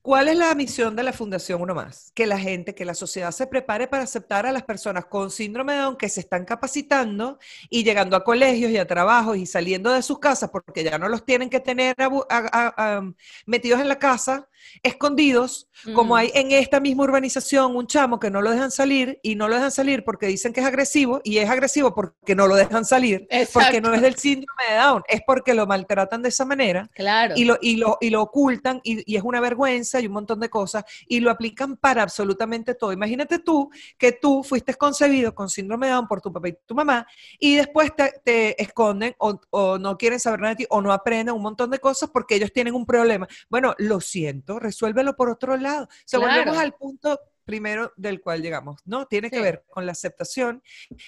¿Cuál es la misión de la Fundación Uno Más? Que la gente, que la sociedad se prepare para aceptar a las personas con síndrome de Down que se están capacitando y llegando a colegios y a trabajos y saliendo de sus casas porque ya no los tienen que tener a- metidos en la casa, escondidos, como Mm. hay en esta misma urbanización un chamo que no lo dejan salir y no lo dejan salir porque dicen que es agresivo y es agresivo porque no lo dejan salir, porque no es del síndrome de Down, es porque lo maltratan de esa manera Claro. y lo, y lo, y lo ocultan y, y es una vergüenza y un montón de cosas y lo aplican para absolutamente todo. Imagínate tú que tú fuiste concebido con síndrome de Down por tu papá y tu mamá y después te, te esconden o, o no quieren saber nada de ti o no aprenden un montón de cosas porque ellos tienen un problema. Bueno, lo siento, resuélvelo por otro lado. O sea, Claro. volvemos al punto primero del cual llegamos, ¿no? Tiene que ver con la aceptación.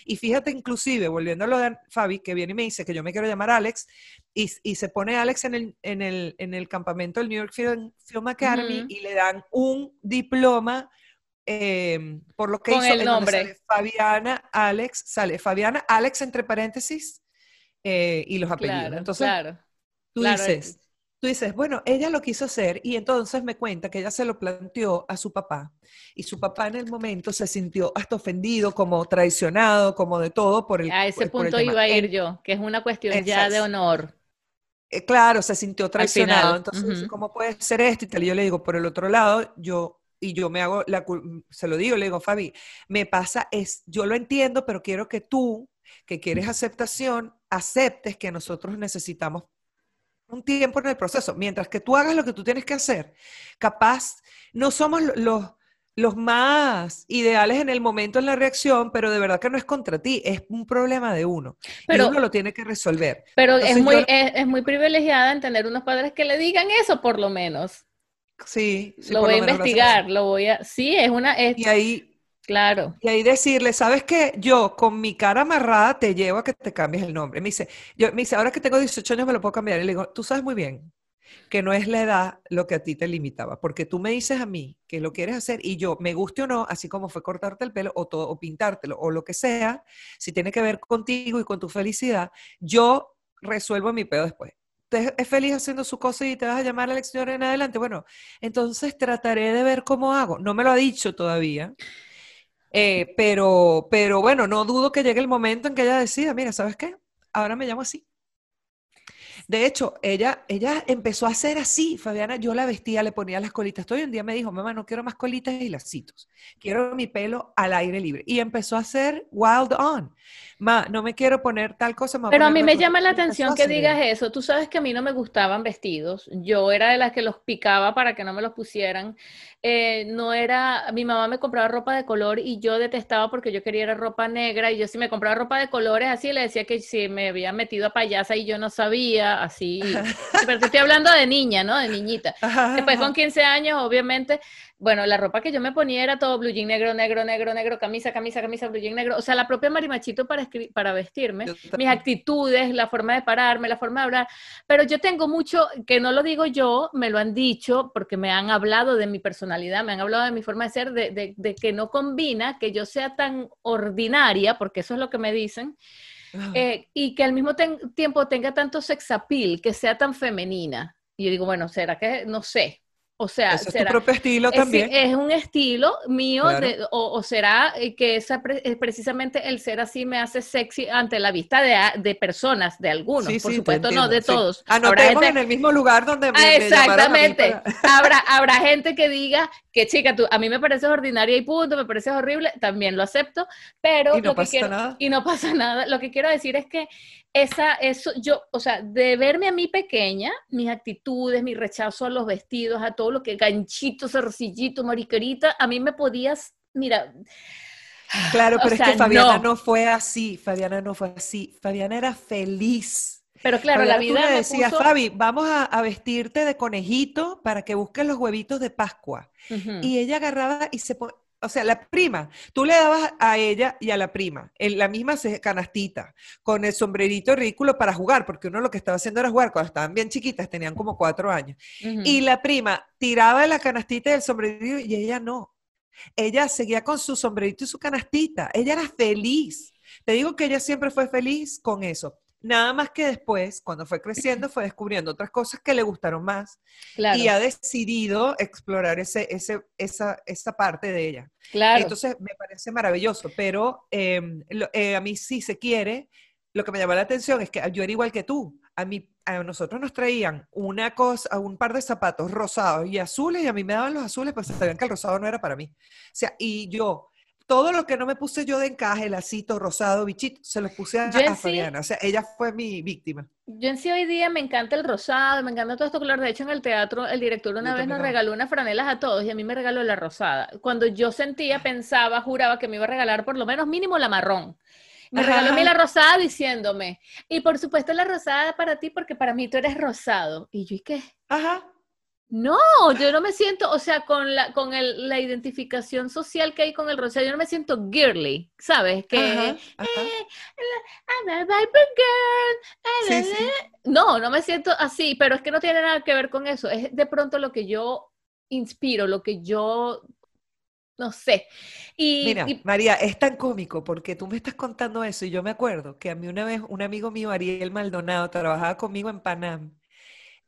Y fíjate, inclusive, volviendo a lo de Fabi, que viene y me dice que yo me quiero llamar Alex, y, y se pone Alex en el, en, el, en el campamento del New York Film, Film Academy y le dan un diploma eh, por lo que Con hizo. el nombre. sale Fabiana, Alex, sale Fabiana, Alex entre paréntesis eh, y los apellidos. Claro, Entonces, claro. tú claro, dices, tú dices, bueno, ella lo quiso hacer y entonces me cuenta que ella se lo planteó a su papá y su papá en el momento se sintió hasta ofendido, como traicionado, como de todo por el A ese punto iba a ir yo, que es una cuestión ya de honor. eh, claro, se sintió traicionado. Entonces, ¿cómo puede ser esto? Y tal. Y yo le digo, por el otro lado, yo, y yo me hago, la, se lo digo, le digo, Fabi, me pasa es, yo lo entiendo, pero quiero que tú, que quieres aceptación, aceptes que nosotros necesitamos un tiempo en el proceso. Mientras que tú hagas lo que tú tienes que hacer, capaz, no somos lo- los, los más ideales en el momento en la reacción, pero de verdad que no es contra ti, es un problema de uno. Pero- y uno lo tiene que resolver. Pero es muy, yo- es, es muy privilegiada en tener unos padres que le digan eso, por lo menos. Sí, sí, lo voy a lo investigar, lo voy a... Sí, es una... Es, Y ahí, claro. y ahí decirle, ¿sabes qué? Yo con mi cara amarrada te llevo a que te cambies el nombre. Me dice, yo, me dice, ahora que tengo 18 años me lo puedo cambiar. Y le digo, tú sabes muy bien que no es la edad lo que a ti te limitaba, porque tú me dices a mí que lo quieres hacer y yo, me guste o no, así como fue cortarte el pelo o, todo, o pintártelo o lo que sea, si tiene que ver contigo y con tu felicidad, yo resuelvo mi pedo después. Usted es feliz haciendo su cosa y te vas a llamar a la en adelante. Bueno, entonces trataré de ver cómo hago. No me lo ha dicho todavía, eh, pero, pero bueno, no dudo que llegue el momento en que ella decida, mira, ¿sabes qué? Ahora me llamo así. De hecho, ella, ella empezó a hacer así, Fabiana, yo la vestía, le ponía las colitas. Todo un día me dijo, mamá, no quiero más colitas y lacitos. Quiero mi pelo al aire libre. Y empezó a hacer wild on. Ma, no me quiero poner tal cosa. me Pero a mí me cosa". llama la atención que digas eso. Tú sabes que a mí no me gustaban vestidos. Yo era de las que los picaba para que no me los pusieran. Eh, no era, mi mamá me compraba ropa de color y yo detestaba porque yo quería ropa negra y yo si me compraba ropa de colores así le decía que si me había metido a payasa y yo no sabía, así. Pero te estoy hablando de niña, ¿no? De niñita. Después con 15 años, obviamente, bueno, la ropa que yo me ponía era todo blue jean negro, negro, negro, negro, camisa, camisa, camisa, blue jean negro. O sea, la propia marimachito para, para vestirme, mis actitudes, la forma de pararme, la forma de hablar. Pero yo tengo mucho, que no lo digo yo, me lo han dicho porque me han hablado de mi personalidad, me han hablado de mi forma de ser, de, de- de que no combina que yo sea tan ordinaria, porque eso es lo que me dicen, Ah. eh, y que al mismo tiempo tenga tanto sex appeal, que sea tan femenina. Y yo digo, bueno, ¿será que? No sé. O sea, Ese es tu será, propio estilo es, también. es un estilo mío, Claro. de- o, o será eh, que esa eh, precisamente el ser así me hace sexy ante la vista de, de personas, de algunos, Sí, por sí, supuesto, no de sí. todos. Habrá Anotemos gente- en el mismo lugar donde me, Ah, me llamaron a mí exactamente. para- Habrá, habrá gente que diga que chica, tú, a mí me pareces ordinaria y punto, me pareces horrible, también lo acepto, pero Y no lo que pasa quiero, nada. y no pasa nada. Lo que quiero decir es que esa, eso, yo, o sea, de verme a mí pequeña, mis actitudes, mi rechazo a los vestidos, a todo lo que ganchito, cercillito, mariquerita, a mí me podías, mira, Claro, o pero es que Fabiana no. no. fue así, Fabiana no fue así, Fabiana era feliz. Pero claro, la tú vida le me decías, puso- Fabi, vamos a, a vestirte de conejito para que busques los huevitos de Pascua. Y ella agarraba y se ponía, o sea, la prima, tú le dabas a ella y a la prima en la misma canastita, con el sombrerito ridículo para jugar, porque uno lo que estaba haciendo era jugar cuando estaban bien chiquitas, tenían como cuatro años. Y la prima tiraba la canastita del sombrerito y ella no. Ella seguía con su sombrerito y su canastita. Ella era feliz. Te digo que ella siempre fue feliz con eso. Nada más que después, cuando fue creciendo, fue descubriendo otras cosas que le gustaron más claro, y ha decidido explorar ese, ese, esa, esa parte de ella. claro. Entonces, me parece maravilloso, pero eh, lo- eh, a mí sí se quiere. Lo que me llama la atención es que yo era igual que tú. A mí, a nosotros nos traían una cosa, un par de zapatos rosados y azules, y a mí me daban los azules, pues sabían que el rosado no era para mí. O sea, y yo, todo lo que no me puse yo de encaje, lacito, rosado, bichito, se los puse a, a sí- Fabiana. O sea, ella fue mi víctima. Yo en sí hoy día me encanta el rosado, me encanta todo esto color. De hecho, en el teatro, el director una Yo vez nos regaló unas franelas a todos y a mí me regaló la rosada. Cuando yo sentía, pensaba, juraba que me iba a regalar por lo menos mínimo la marrón. Me Ajá, regaló a mí la rosada diciéndome, y por supuesto la rosada para ti porque para mí tú eres rosado. Y yo, ¿y qué? Ajá. No, yo no me siento, o sea, con la, con el, la identificación social que hay con el rosado, yo no me siento girly, ¿sabes? Que, Ajá, ajá. eh, I'm a girl, Sí, sí. No, no me siento así, pero es que no tiene nada que ver con eso. Es de pronto lo que yo inspiro, lo que yo, no sé. Y, Mira, y- María, es tan cómico porque tú me estás contando eso y yo me acuerdo que a mí una vez un amigo mío, Ariel Maldonado, trabajaba conmigo en Panam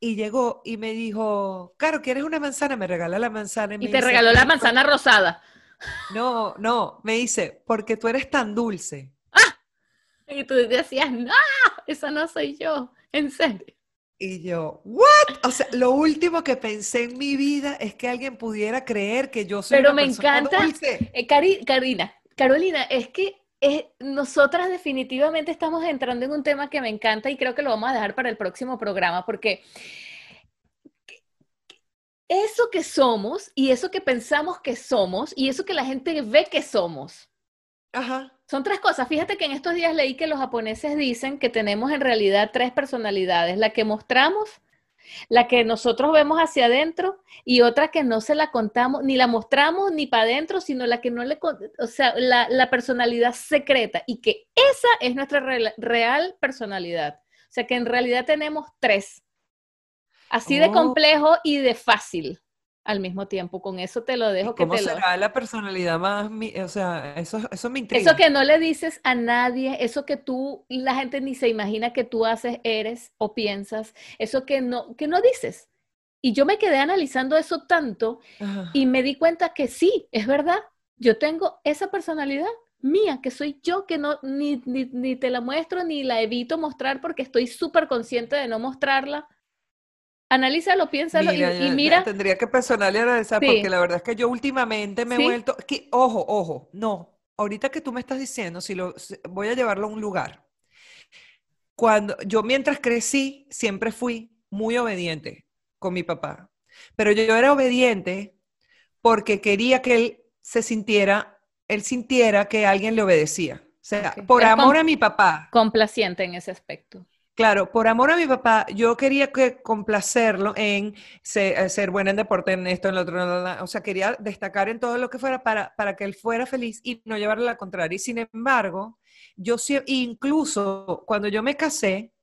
y llegó y me dijo, Caro, ¿quieres una manzana? Me regala la manzana. Y, me te dice, regaló la "¿Por- manzana rosada. No, no, me dice, porque tú eres tan dulce. Y tú decías, no, esa no soy yo. En serio. Y yo, ¿what? O sea, lo último que pensé en mi vida es que alguien pudiera creer que yo soy Pero una me persona encanta- dulce. Eh, Cari- Karina, Carolina, es que es- nosotras definitivamente estamos entrando en un tema que me encanta y creo que lo vamos a dejar para el próximo programa porque eso que somos y eso que pensamos que somos y eso que la gente ve que somos. Ajá. Son tres cosas. Fíjate que en estos días leí que los japoneses dicen que tenemos en realidad tres personalidades, la que mostramos, la que nosotros vemos hacia adentro y otra que no se la contamos, ni la mostramos ni para adentro, sino la que no le, o sea, la, la personalidad secreta y que esa es nuestra real personalidad. O sea, que en realidad tenemos tres. Así de Oh. complejo y de fácil al mismo tiempo. Con eso te lo ¿Y dejo que ¿Cómo te lo... será la personalidad más, mi- o sea, eso, eso me intriga. Eso que no le dices a nadie, eso que tú, la gente ni se imagina que tú haces, eres o piensas, eso que no, que no dices. Y yo me quedé analizando eso tanto Ajá. y me di cuenta que sí, es verdad, yo tengo esa personalidad mía, que soy yo, que no, ni, ni, ni te la muestro, ni la evito mostrar porque estoy súper consciente de no mostrarla. Analízalo, piénsalo y- Mira, y, tendría que personalizar Sí. porque la verdad es que yo últimamente me he vuelto, que, ojo, ojo, no, ahorita que tú me estás diciendo, si lo si- voy a llevarlo a un lugar. Cuando yo mientras crecí siempre fui muy obediente con mi papá, pero yo era obediente porque quería que él se sintiera, él sintiera que alguien le obedecía. O sea, por amor a mi papá, complaciente en ese aspecto. Claro, por amor a mi papá, yo quería que complacerlo en se- eh, ser, buena en deporte, en esto, en lo otro, o sea, quería destacar en todo lo que fuera para, para que él fuera feliz y no llevarle la contraria. Y sin embargo, yo incluso cuando yo me casé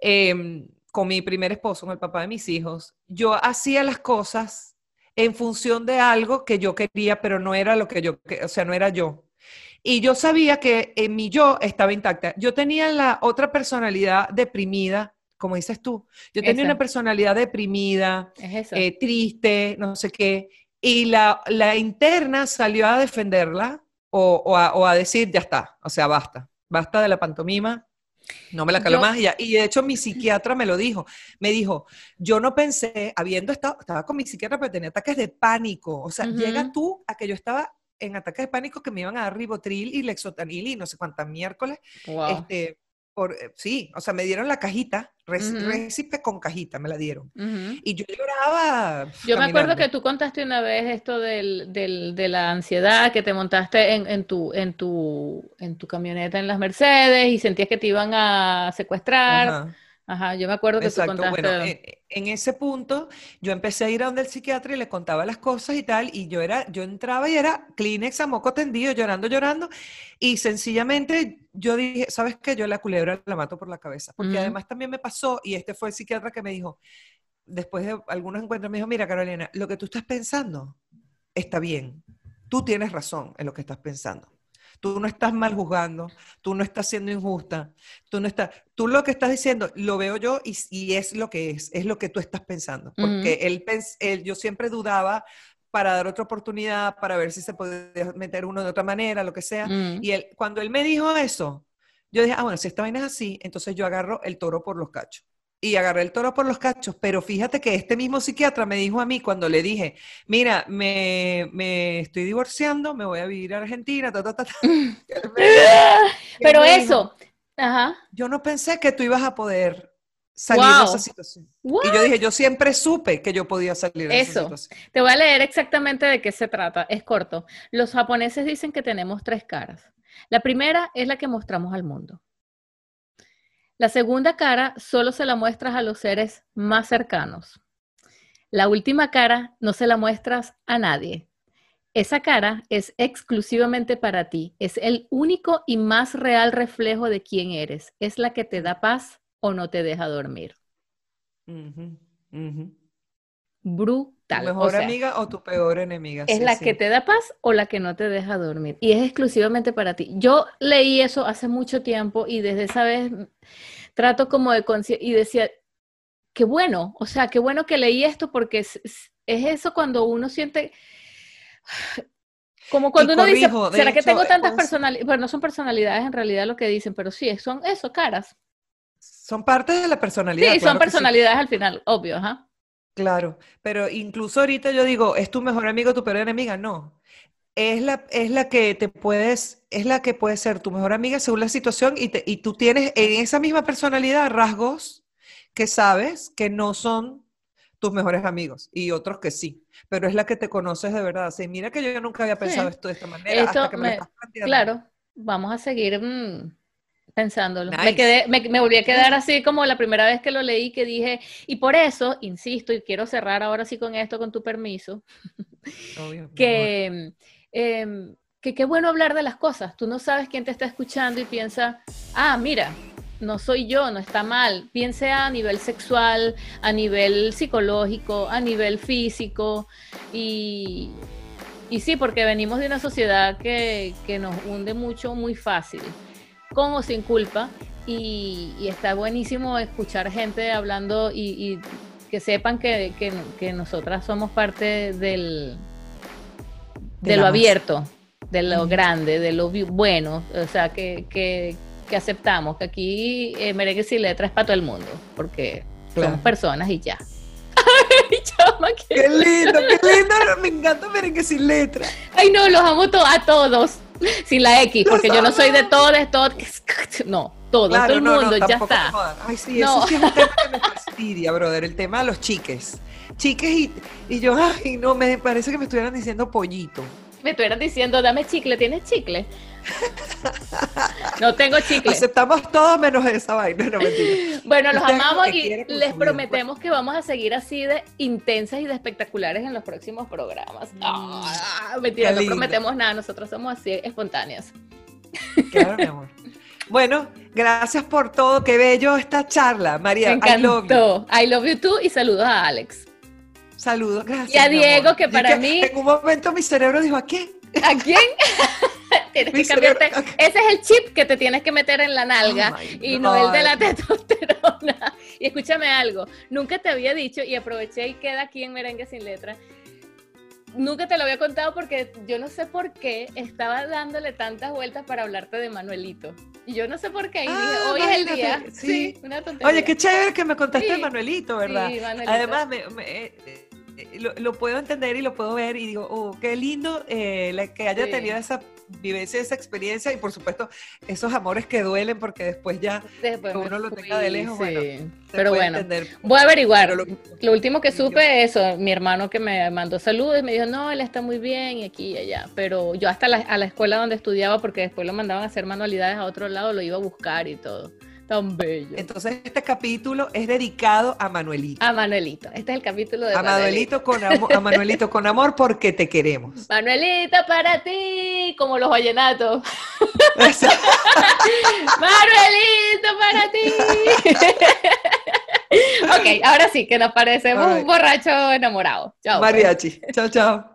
em, con mi primer esposo, con el papá de mis hijos, yo hacía las cosas en función de algo que yo quería, pero no era lo que yo, o sea, no era yo. Y yo sabía que en mi yo estaba intacta. Yo tenía la otra personalidad deprimida, como dices tú. Yo tenía una personalidad deprimida, Es eh, triste, no sé qué. Y la, la interna salió a defenderla o, o a, o a decir, ya está, o sea, basta, basta de la pantomima. No me la calo Yo- más. Y, ya- y de hecho mi psiquiatra me lo dijo. Me dijo, yo no pensé, habiendo estado, estaba con mi psiquiatra, pero tenía ataques de pánico. O sea, Ujú. llega tú a que yo estaba en ataques de pánico que me iban a dar ribotril y lexotanil y no sé cuántas miércoles. Wow. Este, por, eh, sí, o sea, me dieron la cajita, reci- Ujú. récipe con cajita, me la dieron. Ujú. Y yo lloraba. Yo me acuerdo caminando. que tú contaste una vez esto del, del- de la ansiedad, que te montaste en, en tu, en, tu, en tu camioneta en las Mercedes y sentías que te iban a secuestrar. Ajá, Ajá, yo me acuerdo que exacto. tú contaste. Bueno, en, en ese punto yo empecé a ir a donde el psiquiatra y le contaba las cosas y tal, y yo era, yo entraba y era Kleenex a moco tendido, llorando, llorando, y sencillamente yo dije, ¿sabes qué? Yo la culebra la mato por la cabeza, porque además también me pasó, y este fue el psiquiatra que me dijo, después de algunos encuentros, me dijo, mira Carolina, lo que tú estás pensando está bien, tú tienes razón en lo que estás pensando. Tú no estás mal juzgando, tú no estás siendo injusta, tú no estás, tú lo que estás diciendo lo veo yo y, y es lo que es, es lo que tú estás pensando. Porque él, pens- él- yo siempre dudaba para dar otra oportunidad, para ver si se podía meter uno de otra manera, lo que sea. Mm. Y él, cuando él me dijo eso, yo dije, ah, bueno, si esta vaina es así, entonces yo agarro el toro por los cachos. Y agarré el toro por los cachos, pero fíjate que este mismo psiquiatra me dijo a mí cuando le dije, mira, me, me estoy divorciando, me voy a vivir a Argentina, ta, ta, ta, ta". Él me- Pero eso, ajá. yo no pensé que tú ibas a poder salir de esa situación. What? Y yo dije, yo siempre supe que yo podía salir de esa Eso. situación. Te voy a leer exactamente de qué se trata. Es corto. Los japoneses dicen que tenemos tres caras. La primera es la que mostramos al mundo. La segunda cara solo se la muestras a los seres más cercanos. La última cara no se la muestras a nadie. Esa cara es exclusivamente para ti. Es el único y más real reflejo de quién eres. Es la que te da paz o no te deja dormir. Ujú. ¿Tu O mejor sea, amiga o tu peor enemiga? Es Sí, la sí. que te da paz o la que no te deja dormir. Y es exclusivamente para ti. Yo leí eso hace mucho tiempo y desde esa vez trato como de y decía, qué bueno, o sea, qué bueno que leí esto porque es, es- es eso cuando uno siente, como cuando uno dice, corrijo, ¿será que hecho, tengo eh, tantas personalidades? Bueno, no son personalidades en realidad lo que dicen, pero sí, son eso, caras. Son parte de la personalidad. Sí, claro son que sí. personalidades al final, obvio, ajá. Claro, pero incluso ahorita yo digo, ¿es tu mejor amigo, tu peor enemiga? No. Es la, es la que te puedes, es la que puede ser tu mejor amiga según la situación y, te- y tú tienes en esa misma personalidad rasgos que sabes que no son tus mejores amigos y otros que sí, pero es la que te conoces de verdad. Así, mira que yo nunca había pensado Sí. esto de esta manera hasta Esto que me lo me- estás planteando. Claro, vamos a seguir mm, pensándolo. Me quedé, me, me volví a quedar así como la primera vez que lo leí, que dije, y por eso, insisto, y quiero cerrar ahora sí con esto, con tu permiso, Obvio, que em, que qué bueno hablar de las cosas. Tú no sabes quién te está escuchando y piensa, ah, mira, no soy yo, no está mal. Piense a nivel sexual, a nivel psicológico, a nivel físico. Y, y sí, porque venimos de una sociedad que, que nos hunde mucho, muy fácil, con o sin culpa. Y, y está buenísimo escuchar gente hablando y, y que sepan que, que- que nosotras somos parte del, De lo abierto, de lo grande, de lo bueno, o sea, que, que, que aceptamos, que aquí eh, merengue sin letra es para todo el mundo, porque Claro. somos personas y ya. Chama, Qué lindo, qué lindo, me encanta merengue sin letra. Ay, no, los amo to- a todos, sin la X, porque yo no soy de todos, todos, no, todo, todo el no, no, mundo, ya está. Ay, sí, No. eso sí es un tema que me fastidia, brother, el tema de los chiques. Chiques y, y yo, ay, no, me parece que me estuvieran diciendo pollito. Me estuvieran diciendo, dame chicle, ¿tienes chicle? No tengo chicle. Aceptamos todo menos esa vaina, no mentira. Bueno, los Usted amamos y les vida. prometemos que vamos a seguir así de intensas y de espectaculares en los próximos programas. Ah, mentira, Qué no lindo. prometemos nada, nosotros somos así espontáneas. Claro, mi amor. Bueno, gracias por todo, qué bello esta charla, María. Me I love you. encantó. I love you too y saludos a Alex. Saludos, gracias. Y a Diego, que para mí- En un momento mi cerebro dijo, ¿a quién? ¿A quién? tienes Mi que cambiarte. Ese es el chip que te tienes que meter en la nalga. Oh y no el de la testosterona. Y escúchame algo, nunca te había dicho, y aproveché y queda aquí en Merengue sin letra, nunca te lo había contado porque yo no sé por qué estaba dándole tantas vueltas para hablarte de Manuelito. Y yo no sé por qué, y dije, Ah, hoy es el día. sí. Sí, una tontería. Oye, qué chévere que me contaste de Manuelito, ¿verdad? Sí, Manuelito. Además, me- me- eh, lo, lo puedo entender y lo puedo ver y digo, oh, qué lindo eh, la- que haya Sí. tenido esa vivencia, esa experiencia y por supuesto esos amores que duelen porque después ya Después uno lo fui, tenga de lejos, sí. Pero bueno, entender. voy a averiguar. Lo- Lo último que supe eso, mi hermano que me mandó saludos y me dijo, no, él está muy bien y aquí y allá. Pero yo hasta la, a la escuela donde estudiaba, porque después lo mandaban a hacer manualidades a otro lado, lo iba a buscar y todo. Tan bello. Entonces este capítulo es dedicado a Manuelito. A Manuelito. Este es el capítulo de A Manuelito con amor, a Manuelito con amor porque te queremos. Manuelito para ti, como los vallenatos. Manuelito para ti. ok, ahora sí, que nos parecemos un borracho enamorado. Chao. pues. Mariachi. Chao, chao.